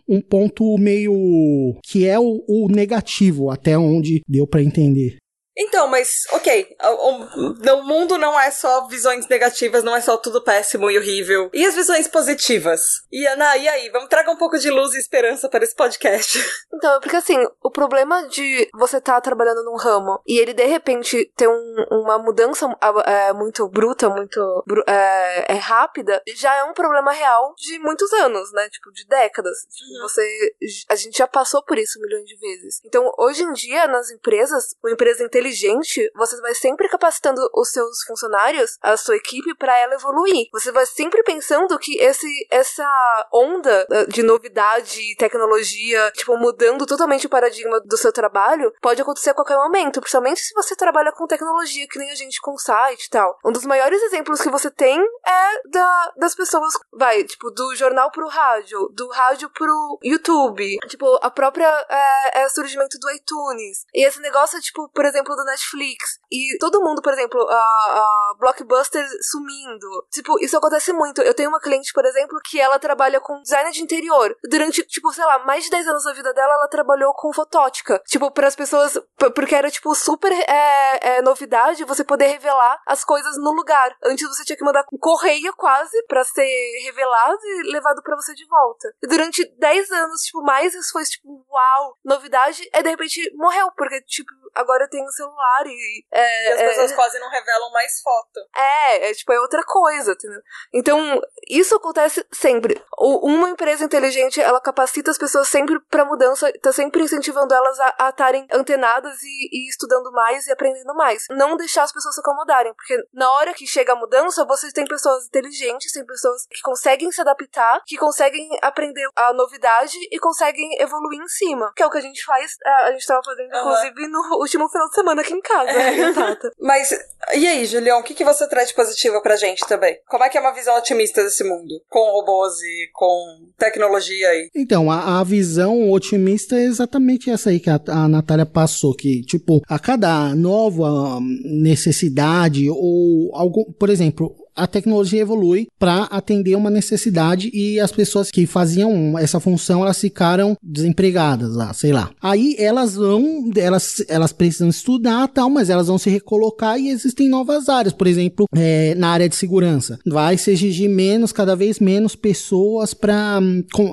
um ponto meio que é o, o negativo até onde deu para entender. Então, mas, ok, o, o, mundo não é só visões negativas, não é só tudo péssimo e horrível. E as visões positivas? E Ana, e aí? Vamos tragar um pouco de luz e esperança para esse podcast. Então, porque assim, o problema de você estar tá trabalhando num ramo e ele de repente ter um, uma mudança é, muito bruta, muito é, é, rápida, já é um problema real de muitos anos, né? Tipo, de décadas. Tipo, uhum. Você. A gente já passou por isso milhões de vezes. Então, hoje em dia, nas empresas, uma empresa inteligente inteligente, você vai sempre capacitando os seus funcionários, a sua equipe, para ela evoluir. Você vai sempre pensando que esse, essa onda eh, de novidade tecnologia, tipo, mudando totalmente o paradigma do seu trabalho, pode acontecer a qualquer momento, principalmente se você trabalha com tecnologia, que nem a gente com site e tal. Um dos maiores exemplos que você tem é da, das pessoas, vai, tipo, do jornal pro rádio, do rádio pro YouTube, tipo, a própria é, é surgimento do iTunes. E esse negócio, tipo, por exemplo, exemplo, do Netflix. E todo mundo, por exemplo, a, a Blockbuster sumindo. Tipo, isso acontece muito. Eu tenho uma cliente, por exemplo, que ela trabalha com design de interior. Durante, tipo, sei lá, mais de 10 anos da vida dela, ela trabalhou com fotótica. Tipo, para as pessoas. Porque era, tipo, super é, é, novidade você poder revelar as coisas no lugar. Antes você tinha que mandar correio quase para ser revelado e levado para você de volta. E durante 10 anos, tipo, mais isso foi, tipo, uau, novidade. E de repente morreu, porque, tipo, agora eu tenho celular e. É, e as pessoas é, quase não revelam mais foto. É, é tipo, é outra coisa, entendeu? Então, isso acontece sempre. Uma empresa inteligente, ela capacita as pessoas sempre pra mudança, tá sempre incentivando elas a estarem antenadas e, e, estudando mais e aprendendo mais. Não deixar as pessoas se acomodarem, porque na hora que chega a mudança, vocês têm pessoas inteligentes, tem pessoas que conseguem se adaptar, que conseguem aprender a novidade e conseguem evoluir em cima. Que é o que a gente faz, a gente tava fazendo, uhum. inclusive, no último final de semana aqui em casa, é. Tata. Mas, e aí, Julião, o que, que você traz de positivo pra gente também? Como é que é uma visão otimista desse mundo? Com robôs e com tecnologia aí? Então, a, a visão otimista é exatamente essa aí que a, a Natália passou, que, tipo, a cada nova necessidade ou algo, por exemplo, a tecnologia evolui para atender uma necessidade e as pessoas que faziam essa função elas ficaram desempregadas lá, sei lá. Aí elas vão, elas, elas precisam estudar tal, mas elas vão se recolocar e existem novas áreas, por exemplo, é, na área de segurança. Vai se exigir menos, cada vez menos pessoas para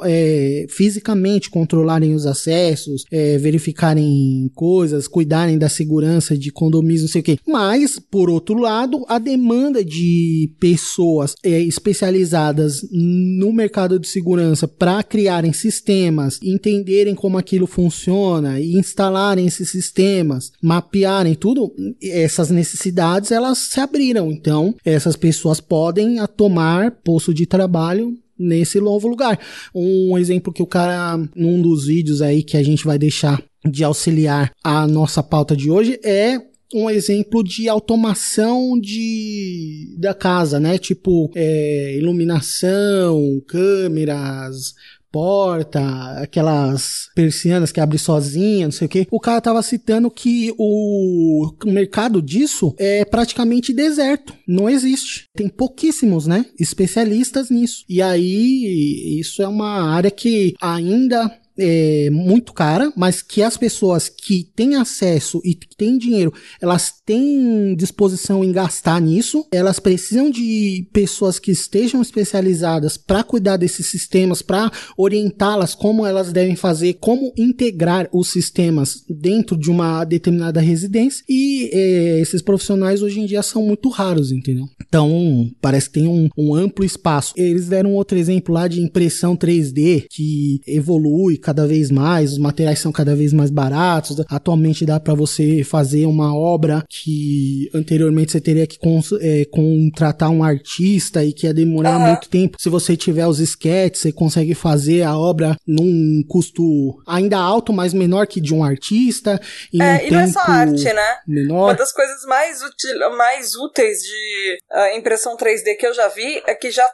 é, fisicamente controlarem os acessos, é, verificarem coisas, cuidarem da segurança de condomínios, não sei o que. Mas, por outro lado, a demanda de pessoas é, especializadas no mercado de segurança para criarem sistemas, entenderem como aquilo funciona e instalarem esses sistemas, mapearem tudo, essas necessidades elas se abriram. Então, essas pessoas podem tomar posto de trabalho nesse novo lugar. Um exemplo que o cara, num dos vídeos aí que a gente vai deixar de auxiliar a nossa pauta de hoje é um exemplo de automação de da casa, né? Tipo é, iluminação, câmeras, porta, aquelas persianas que abre sozinha, não sei o que. O cara tava citando que o mercado disso é praticamente deserto, não existe. Tem pouquíssimos, né, especialistas nisso. E aí isso é uma área que ainda é, muito cara, mas que as pessoas que têm acesso e têm dinheiro, elas têm disposição em gastar nisso. Elas precisam de pessoas que estejam especializadas para cuidar desses sistemas, para orientá-las como elas devem fazer, como integrar os sistemas dentro de uma determinada residência. E é, esses profissionais hoje em dia são muito raros, entendeu? Então, parece que tem um, um amplo espaço. Eles deram outro exemplo lá de impressão 3D que evolui cada vez mais, os materiais são cada vez mais baratos. Atualmente dá para você fazer uma obra que anteriormente você teria que é, contratar um artista e que ia demorar uhum. muito tempo. Se você tiver os sketches, você consegue fazer a obra num custo ainda alto, mas menor que de um artista. E, é, e não é só arte, né? Menor. Uma das coisas mais, útil, mais úteis de uh, impressão 3D que eu já vi é que já,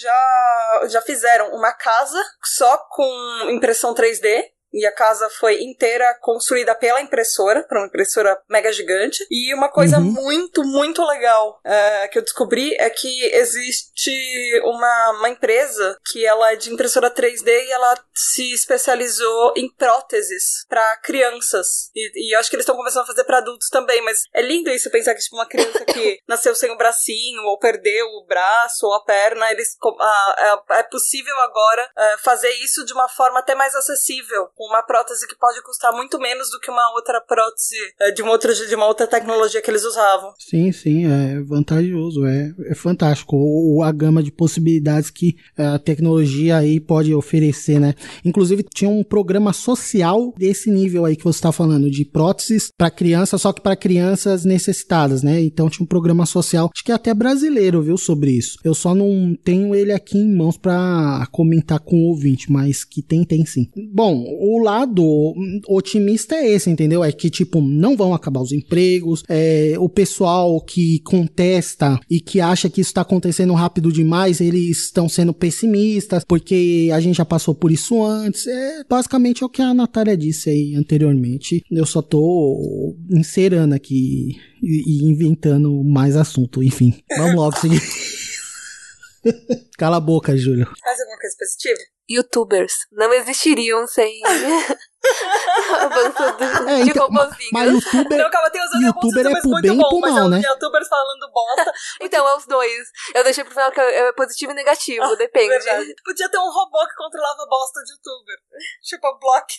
já, já fizeram uma casa só com impressão 3D e a casa foi inteira construída pela impressora, para uma impressora mega gigante. E uma coisa uhum. muito, muito legal é, que eu descobri é que existe uma, uma empresa que ela é de impressora 3D e ela se especializou em próteses para crianças. E, e, eu acho que eles estão começando a fazer para adultos também, mas é lindo isso pensar que tipo uma criança que nasceu sem o bracinho ou perdeu o braço ou a perna, eles é, é possível agora é, fazer isso de uma forma até mais acessível uma prótese que pode custar muito menos do que uma outra prótese é, de uma outra, de uma outra tecnologia que eles usavam. Sim, sim, é vantajoso, é, é fantástico. O, a gama de possibilidades que é, a tecnologia aí pode oferecer, né? Inclusive, tinha um programa social desse nível aí que você está falando, de próteses para crianças, só que para crianças necessitadas, né? Então tinha um programa social, acho que é até brasileiro, viu, sobre isso. Eu só não tenho ele aqui em mãos para comentar com o ouvinte, mas que tem, tem sim. Bom, o lado otimista é esse, entendeu? É que, tipo, não vão acabar os empregos, é, o pessoal que contesta e que acha que isso está acontecendo rápido demais, eles estão sendo pessimistas, porque a gente já passou por isso antes. É basicamente é o que a Natália disse aí anteriormente. Eu só tô encerando aqui e, e inventando mais assunto. Enfim, vamos logo seguir. Cala a boca, Júlio. Mais alguma coisa positiva? Youtubers não existiriam sem avanço do, é, de então, Mas youtuber, não, calma, tem os youtuber é pro bem e pro mal, né? youtubers falando bosta. então, é os dois. Eu deixei pro final que é positivo e negativo, ah, depende. Verdade. Podia ter um robô que controlava bosta de youtuber. Tipo a Block.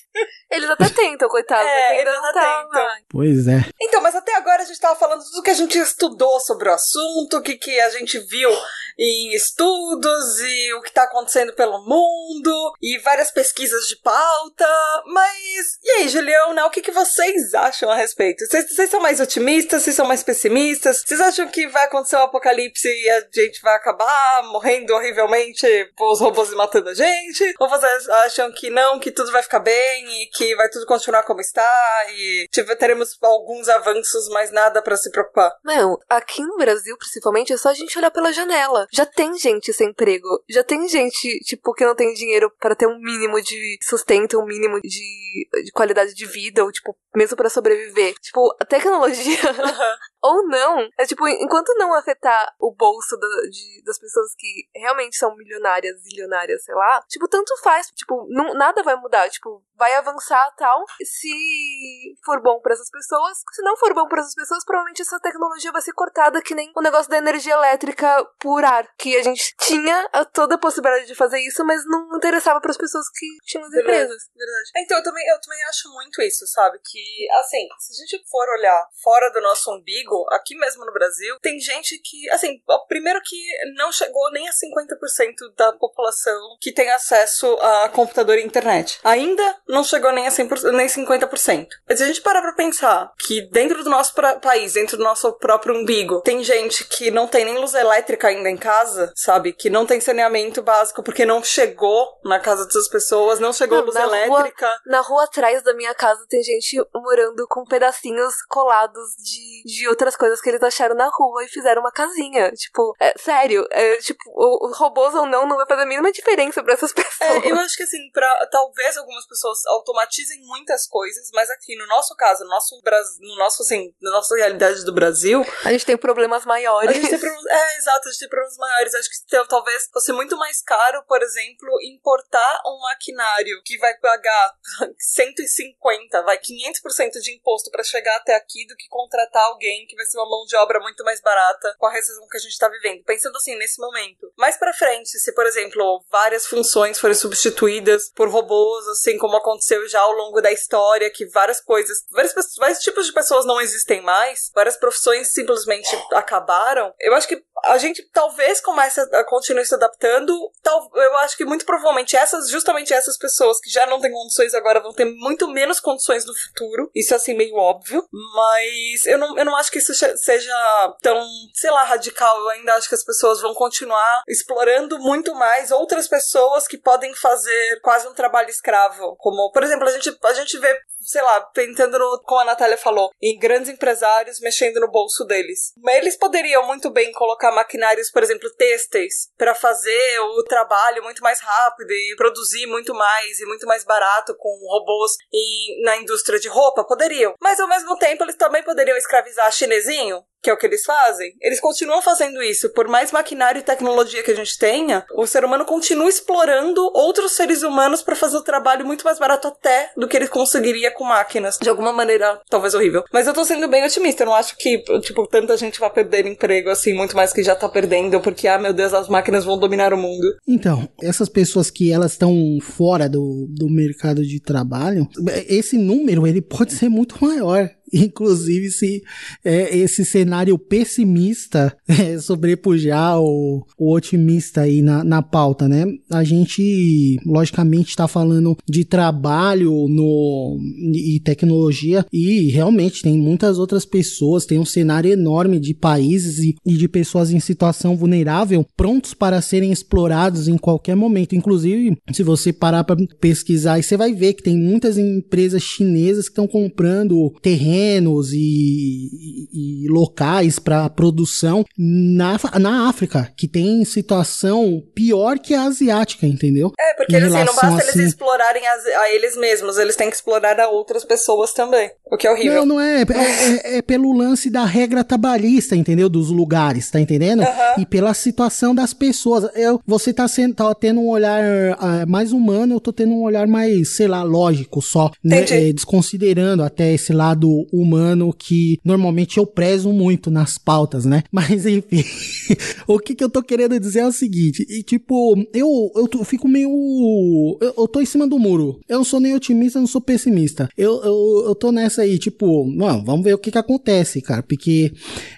Eles até tentam, coitado. É, eles até tá, tentam. Pois é. Então, mas até agora a gente tava falando tudo que a gente estudou sobre o assunto, o que, que a gente viu em estudos e o que tá acontecendo pelo mundo e várias pesquisas de pauta, mas e aí, Julião, né, o que, que vocês acham a respeito? Vocês, vocês são mais otimistas? Vocês são mais pessimistas? Vocês acham que vai acontecer um apocalipse e a gente vai acabar morrendo horrivelmente os robôs matando a gente? Ou vocês acham que não, que tudo vai ficar bem e que vai tudo continuar como está e tipo, teremos alguns avanços, mas nada para se preocupar? Não, aqui no Brasil, principalmente, é só a gente olhar pela janela. Já tem gente sem emprego, já tem gente, tipo, que não tem dinheiro para ter um mínimo de sustento, um mínimo de, de qualidade de vida, ou, tipo, mesmo para sobreviver. Tipo, a tecnologia. ou não. É tipo, enquanto não afetar o bolso do, de, das pessoas que realmente são milionárias, zilionárias, sei lá, tipo, tanto faz. Tipo, não, nada vai mudar. Tipo, vai avançar tal. Se for bom para essas pessoas, se não for bom para essas pessoas, provavelmente essa tecnologia vai ser cortada que nem o negócio da energia elétrica por ar, que a gente tinha toda a possibilidade de fazer isso, mas não interessava para as pessoas que tinham as verdade, empresas. Verdade. Então, eu também, eu também acho muito isso, sabe? Que, assim, se a gente for olhar fora do nosso umbigo, aqui mesmo no Brasil, tem gente que, assim, primeiro que não chegou nem a 50% da população que tem acesso a computador e internet. Ainda não chegou nem a 100%, nem 50%. Mas se a gente parar pra pensar que dentro do nosso país, dentro do nosso próprio umbigo, tem gente que não tem nem luz elétrica ainda em casa, sabe? Que não tem saneamento básico porque não chegou na casa dessas pessoas, não chegou não, luz na elétrica. Rua, na rua atrás da minha casa tem gente morando com pedacinhos colados de, de outras coisas que eles acharam na rua e fizeram uma casinha. Tipo, é, sério, é, tipo, o, robôs ou não, não vai fazer a mínima diferença para essas pessoas. É, eu acho que assim, pra talvez algumas pessoas automatizem muitas coisas, mas aqui no nosso caso, no nosso, no nosso assim, na nossa realidade do Brasil. A gente tem problemas maiores. A gente tem problemas, é, exato, a gente tem problemas maiores. Acho que talvez fosse muito mais caro, por exemplo, importar um maquinário que vai pagar 150, vai 500% 10% de imposto para chegar até aqui do que contratar alguém que vai ser uma mão de obra muito mais barata com a recessão que a gente tá vivendo. Pensando assim, nesse momento. Mais para frente, se, por exemplo, várias funções forem substituídas por robôs, assim como aconteceu já ao longo da história, que várias coisas, várias, vários tipos de pessoas não existem mais, várias profissões simplesmente acabaram, eu acho que a gente talvez comece a continuar se adaptando. Tal, eu acho que muito provavelmente essas, justamente essas pessoas que já não têm condições agora vão ter muito menos condições no futuro. Isso é assim meio óbvio. Mas eu não, eu não acho que isso seja tão, sei lá, radical. Eu ainda acho que as pessoas vão continuar explorando muito mais outras pessoas que podem fazer quase um trabalho escravo. Como, por exemplo, a gente, a gente vê sei lá, tentando como a Natália falou, em grandes empresários mexendo no bolso deles. Eles poderiam muito bem colocar maquinários, por exemplo, têxteis, para fazer o trabalho muito mais rápido e produzir muito mais e muito mais barato com robôs em, na indústria de roupa? Poderiam. Mas ao mesmo tempo, eles também poderiam escravizar chinesinho que é o que eles fazem, eles continuam fazendo isso. Por mais maquinário e tecnologia que a gente tenha, o ser humano continua explorando outros seres humanos para fazer o trabalho muito mais barato até do que ele conseguiria com máquinas. De alguma maneira, talvez horrível. Mas eu tô sendo bem otimista. Eu não acho que, tipo, tanta gente vai perder emprego assim, muito mais que já tá perdendo, porque, ah, meu Deus, as máquinas vão dominar o mundo. Então, essas pessoas que elas estão fora do, do mercado de trabalho, esse número, ele pode ser muito maior. Inclusive, se é, esse cenário pessimista é, sobrepujar o, o, otimista aí na, na pauta, né? A gente, logicamente, está falando de trabalho no, e tecnologia e realmente tem muitas outras pessoas, tem um cenário enorme de países e, e de pessoas em situação vulnerável prontos para serem explorados em qualquer momento. Inclusive, se você parar para pesquisar, você vai ver que tem muitas empresas chinesas que estão comprando terreno terrenos e, e, locais para produção na, na África, que tem situação pior que a asiática, entendeu? É, porque assim, não basta assim... eles explorarem a, a, eles mesmos, eles têm que explorar a outras pessoas também, o que é horrível. Não, não é. É, é, é pelo lance da regra trabalhista, entendeu? Dos lugares, tá entendendo? Uhum. E pela situação das pessoas. Eu, você tá, sendo, tá tendo um olhar uh, mais humano, eu tô tendo um olhar mais, sei lá, lógico só, né? É, desconsiderando até esse lado humano que normalmente eu prezo muito nas pautas, né? Mas enfim, o que, que eu tô querendo dizer é o seguinte, e tipo, eu, eu, eu fico meio. Eu, eu tô em cima do muro. Eu não sou nem otimista, não sou pessimista. Eu, eu, eu tô nessa aí, tipo, não, vamos ver o que que acontece, cara, porque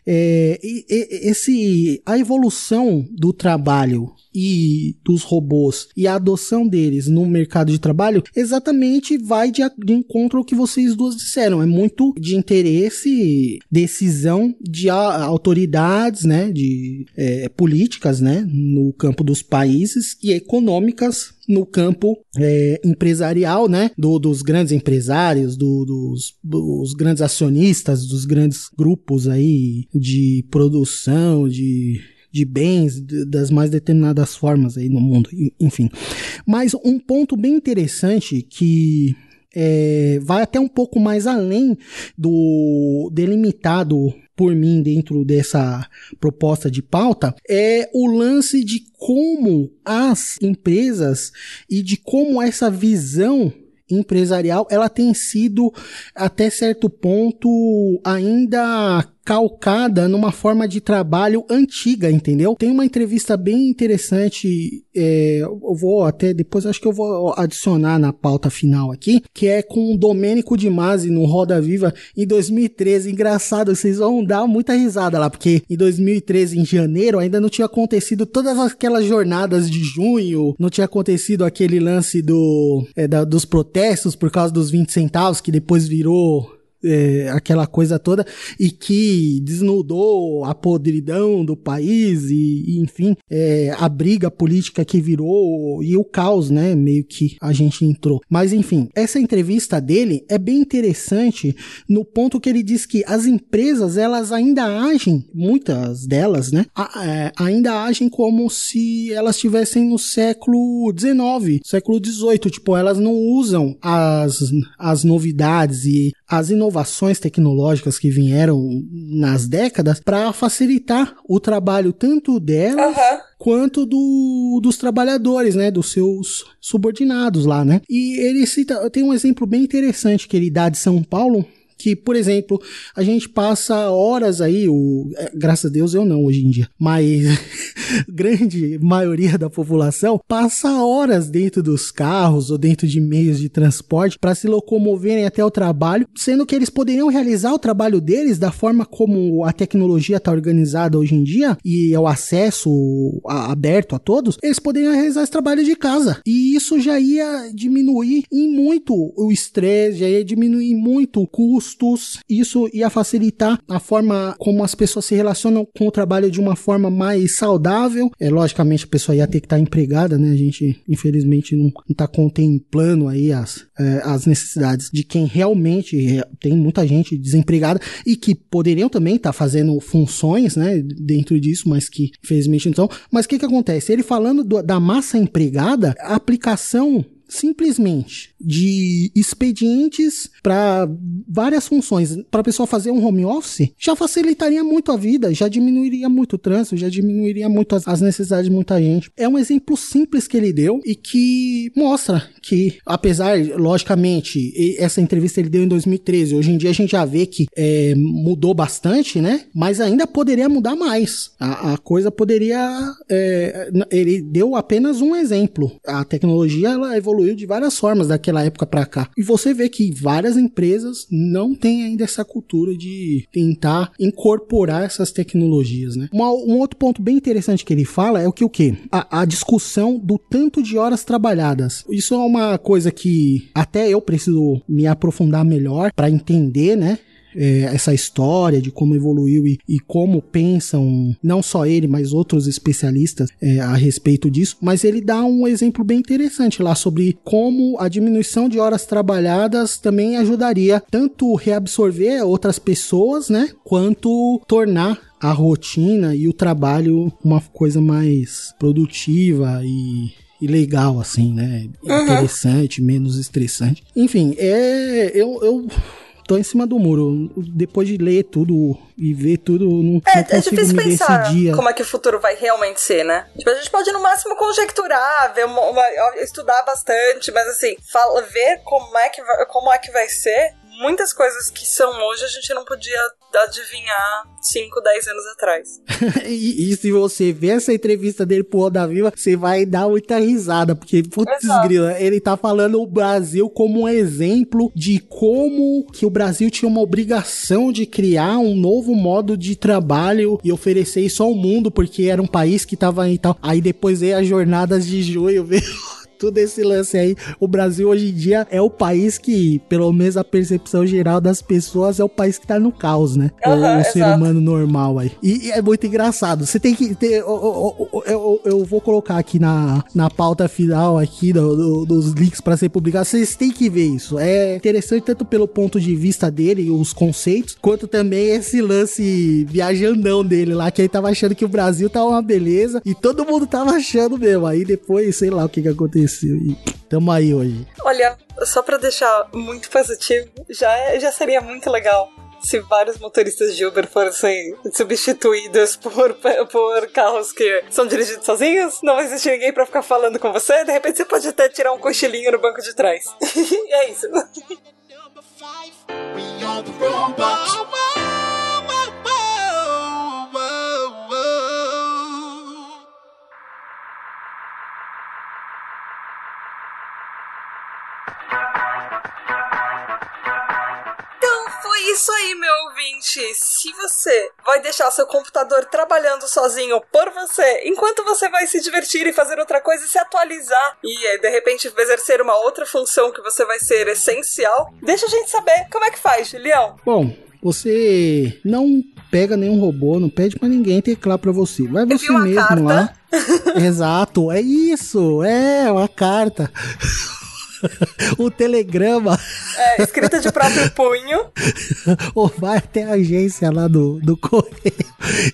é, esse, a evolução do trabalho e dos robôs e a adoção deles no mercado de trabalho exatamente vai de, de encontro ao que vocês duas disseram. É muito de interesse, decisão de a, autoridades, né, de é, políticas, né, no campo dos países e econômicas no campo é, empresarial, né? Do, dos grandes empresários, do, dos, dos grandes acionistas, dos grandes grupos aí de produção, de de bens das mais determinadas formas aí no mundo, enfim. Mas um ponto bem interessante que é, vai até um pouco mais além do delimitado por mim dentro dessa proposta de pauta é o lance de como as empresas e de como essa visão empresarial ela tem sido até certo ponto ainda calcada numa forma de trabalho antiga, entendeu? Tem uma entrevista bem interessante, é, eu vou até depois acho que eu vou adicionar na pauta final aqui, que é com o Domênico de Masi no Roda Viva em 2013. Engraçado, vocês vão dar muita risada lá, porque em 2013, em janeiro, ainda não tinha acontecido todas aquelas jornadas de junho, não tinha acontecido aquele lance do, é, da, dos protestos por causa dos 20 centavos, que depois virou é, aquela coisa toda e que desnudou a podridão do país e, e enfim, é, a briga política que virou e o caos, né, meio que a gente entrou. Mas enfim, essa entrevista dele é bem interessante no ponto que ele diz que as empresas, elas ainda agem, muitas delas, né, a, é, ainda agem como se elas estivessem no século XIX, século XVIII, tipo, elas não usam as, as novidades e as inovações inovações tecnológicas que vieram nas décadas para facilitar o trabalho tanto delas Aham. quanto do, dos trabalhadores, né, dos seus subordinados lá, né? E ele cita, tem um exemplo bem interessante que ele dá de São Paulo, que, por exemplo, a gente passa horas aí, o, é, graças a Deus eu não hoje em dia, mas grande maioria da população passa horas dentro dos carros ou dentro de meios de transporte para se locomoverem até o trabalho, sendo que eles poderiam realizar o trabalho deles da forma como a tecnologia está organizada hoje em dia e é o acesso a- aberto a todos, eles poderiam realizar esse trabalho de casa. E isso já ia diminuir em muito o estresse, já ia diminuir muito custos, isso ia facilitar a forma como as pessoas se relacionam com o trabalho de uma forma mais saudável. É logicamente a pessoa ia ter que estar empregada, né? A gente infelizmente não está contemplando aí as, eh, as necessidades de quem realmente eh, tem muita gente desempregada e que poderiam também estar fazendo funções, né, dentro disso, mas que infelizmente não estão. Mas o que que acontece? Ele falando do- da massa empregada, a aplicação simplesmente de expedientes para várias funções para a pessoa fazer um home office já facilitaria muito a vida, já diminuiria muito o trânsito, já diminuiria muito as, as necessidades de muita gente. É um exemplo simples que ele deu e que mostra que, apesar, logicamente, essa entrevista ele deu em 2013, hoje em dia a gente já vê que é, mudou bastante, né? Mas ainda poderia mudar mais. A, a coisa poderia. é, ele deu apenas um exemplo. A tecnologia ela evoluiu de várias formas daquela época para cá. E você vê que várias empresas não têm ainda essa cultura de tentar incorporar essas tecnologias, né? Uma- um outro ponto bem interessante que ele fala é o que o quê? A, a discussão do tanto de horas trabalhadas. Isso é uma coisa que até eu preciso me aprofundar melhor para entender, né? É, essa história de como evoluiu e, e como pensam não só ele, mas outros especialistas é, a respeito disso. Mas ele dá um exemplo bem interessante lá sobre como a diminuição de horas trabalhadas também ajudaria tanto reabsorver outras pessoas, né, quanto tornar a rotina e o trabalho uma coisa mais produtiva e e legal, assim, né? Interessante, menos estressante. Enfim, é. Eu, eu tô em cima do muro. Depois de ler tudo e ver tudo, não, É, não é consigo difícil me pensar decidir. como é que o futuro vai realmente ser, né? Tipo, a gente pode no máximo conjecturar, ver uma, uma- estudar bastante, mas assim, fala, ver como é, que vai, como é que vai ser. Muitas coisas que são hoje a gente não podia adivinhar 5, 10 anos atrás. e, e se você ver essa entrevista dele pro Roda Viva, você vai dar muita risada, porque, putz, Exato. grila, ele tá falando o Brasil como um exemplo de como que o Brasil tinha uma obrigação de criar um novo modo de trabalho e oferecer isso ao mundo, porque era um país que tava aí e tal. Aí depois veio as jornadas de junho, veio tudo esse lance aí. O Brasil hoje em dia é o país que, pelo menos a percepção geral das pessoas, é o país que tá no caos, né? O- Aham, o ser humano normal aí. E, e é muito engraçado. Você tem que ter. Eu, eu- eu- eu- vou colocar aqui na, na pauta final aqui do- do- dos links pra ser publicado. Vocês têm que ver isso. É interessante tanto pelo ponto de vista dele, os conceitos, quanto também esse lance viajandão dele lá, que ele tava achando que o Brasil tava uma beleza e todo mundo tava achando mesmo. Aí depois, sei lá o que que aconteceu. E tamo aí hoje. Olha, só pra deixar muito positivo, já, é- já seria muito legal se vários motoristas de Uber fossem substituídos por, por carros que são dirigidos sozinhos. Não vai existir ninguém pra ficar falando com você. De repente você pode até tirar um cochilinho no banco de trás. e é isso. We are the robots. Isso aí, meu ouvinte. Se você vai deixar seu computador trabalhando sozinho por você, enquanto você vai se divertir e fazer outra coisa e se atualizar e eh, de repente exercer uma outra função que você vai ser essencial, deixa a gente saber como é que faz, Julião. Bom, você não pega nenhum robô, não pede pra ninguém teclar pra você. Vai você mesmo carta. lá. Exato, é isso, é uma carta. o telegrama. É, escrita de próprio punho. Ou vai até a agência lá do, do correio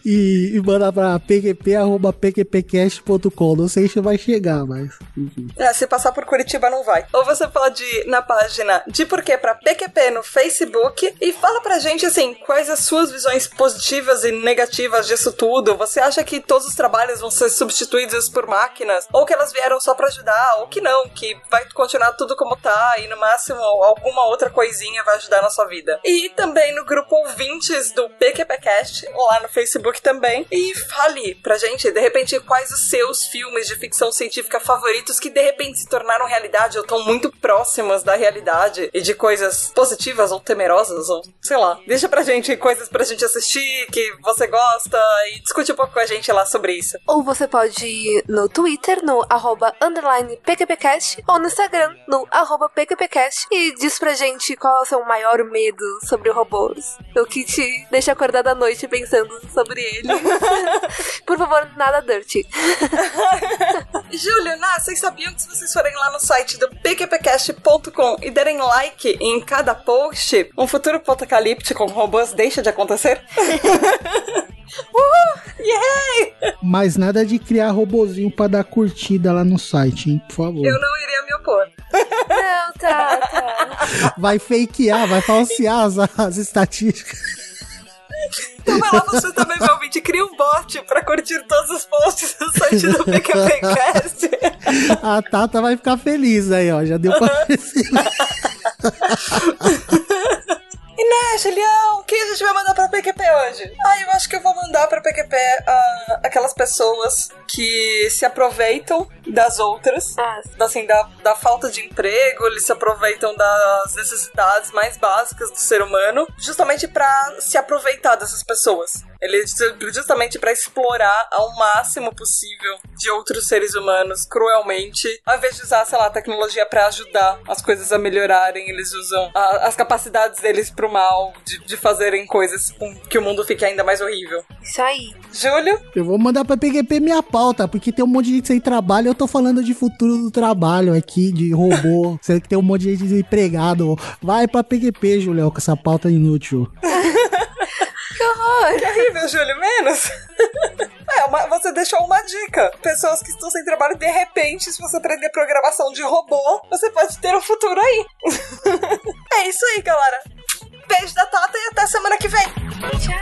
e, e manda pra pqp.pqpcast.com. Não sei se vai chegar, mas. Enfim. É, se passar por Curitiba não vai. Ou você pode ir na página de porquê pra PQP no Facebook e fala pra gente assim, quais as suas visões positivas e negativas disso tudo. Você acha que todos os trabalhos vão ser substituídos por máquinas? Ou que elas vieram só pra ajudar? Ou que não, que vai continuar tudo como tá e no máximo alguma outra coisinha vai ajudar na sua vida. E também no grupo ouvintes do PQPcast, lá no Facebook também. E fale pra gente, de repente, quais os seus filmes de ficção científica favoritos que de repente se tornaram realidade ou estão muito próximos da realidade e de coisas positivas ou temerosas, ou sei lá. Deixa pra gente coisas pra gente assistir que você gosta e discute um pouco com a gente lá sobre isso. Ou você pode ir no Twitter, no arroba underline PQPcast, ou no Instagram, no arroba PQPcast, e diz pra gente qual é o seu maior medo sobre robôs. O que te deixa acordar da noite pensando sobre ele. Por favor, nada dirty. Júlio, Ná, vocês sabiam que se vocês forem lá no site do pqpcast.com e derem like em cada post, um futuro apocalíptico com robôs deixa de acontecer? Uhul! Yay! Mas nada de criar robozinho pra dar curtida lá no site, hein? Por favor. Eu não iria me opor. Não, tá, tá. Vai fakear, vai falsear as, as estatísticas. Então vai lá você também, meu ouvinte, cria um bot pra curtir todos os posts do site do PQPcast. A Tata vai ficar feliz aí, ó. Já deu pra perceber. Né, Julião, quem a gente vai mandar pra PQP hoje? Ah, eu acho que eu vou mandar pra PQP ah, aquelas pessoas que se aproveitam das outras, Ah, assim, da, da falta de emprego, eles se aproveitam das necessidades mais básicas do ser humano, justamente pra se aproveitar dessas pessoas. Eles justamente pra explorar ao máximo possível de outros seres humanos cruelmente, ao invés de usar, sei lá, a tecnologia pra ajudar as coisas a melhorarem, eles usam a- as capacidades deles pro mal, de, de fazerem coisas com que o mundo fique ainda mais horrível. isso aí. Júlio? Eu vou mandar pra PQP minha pauta, porque tem um monte de gente sem trabalho. Eu tô falando de futuro do trabalho aqui, de robô. Sendo que tem um monte de gente desempregado. Vai pra PQP, Julião, com essa pauta inútil. Que horror! Que horrível, Júlio, menos! É, uma, você deixou uma dica. Pessoas que estão sem trabalho, de repente, se você aprender programação de robô, você pode ter um futuro aí. é isso aí, galera. Beijo da Tata e até semana que vem. Tchau.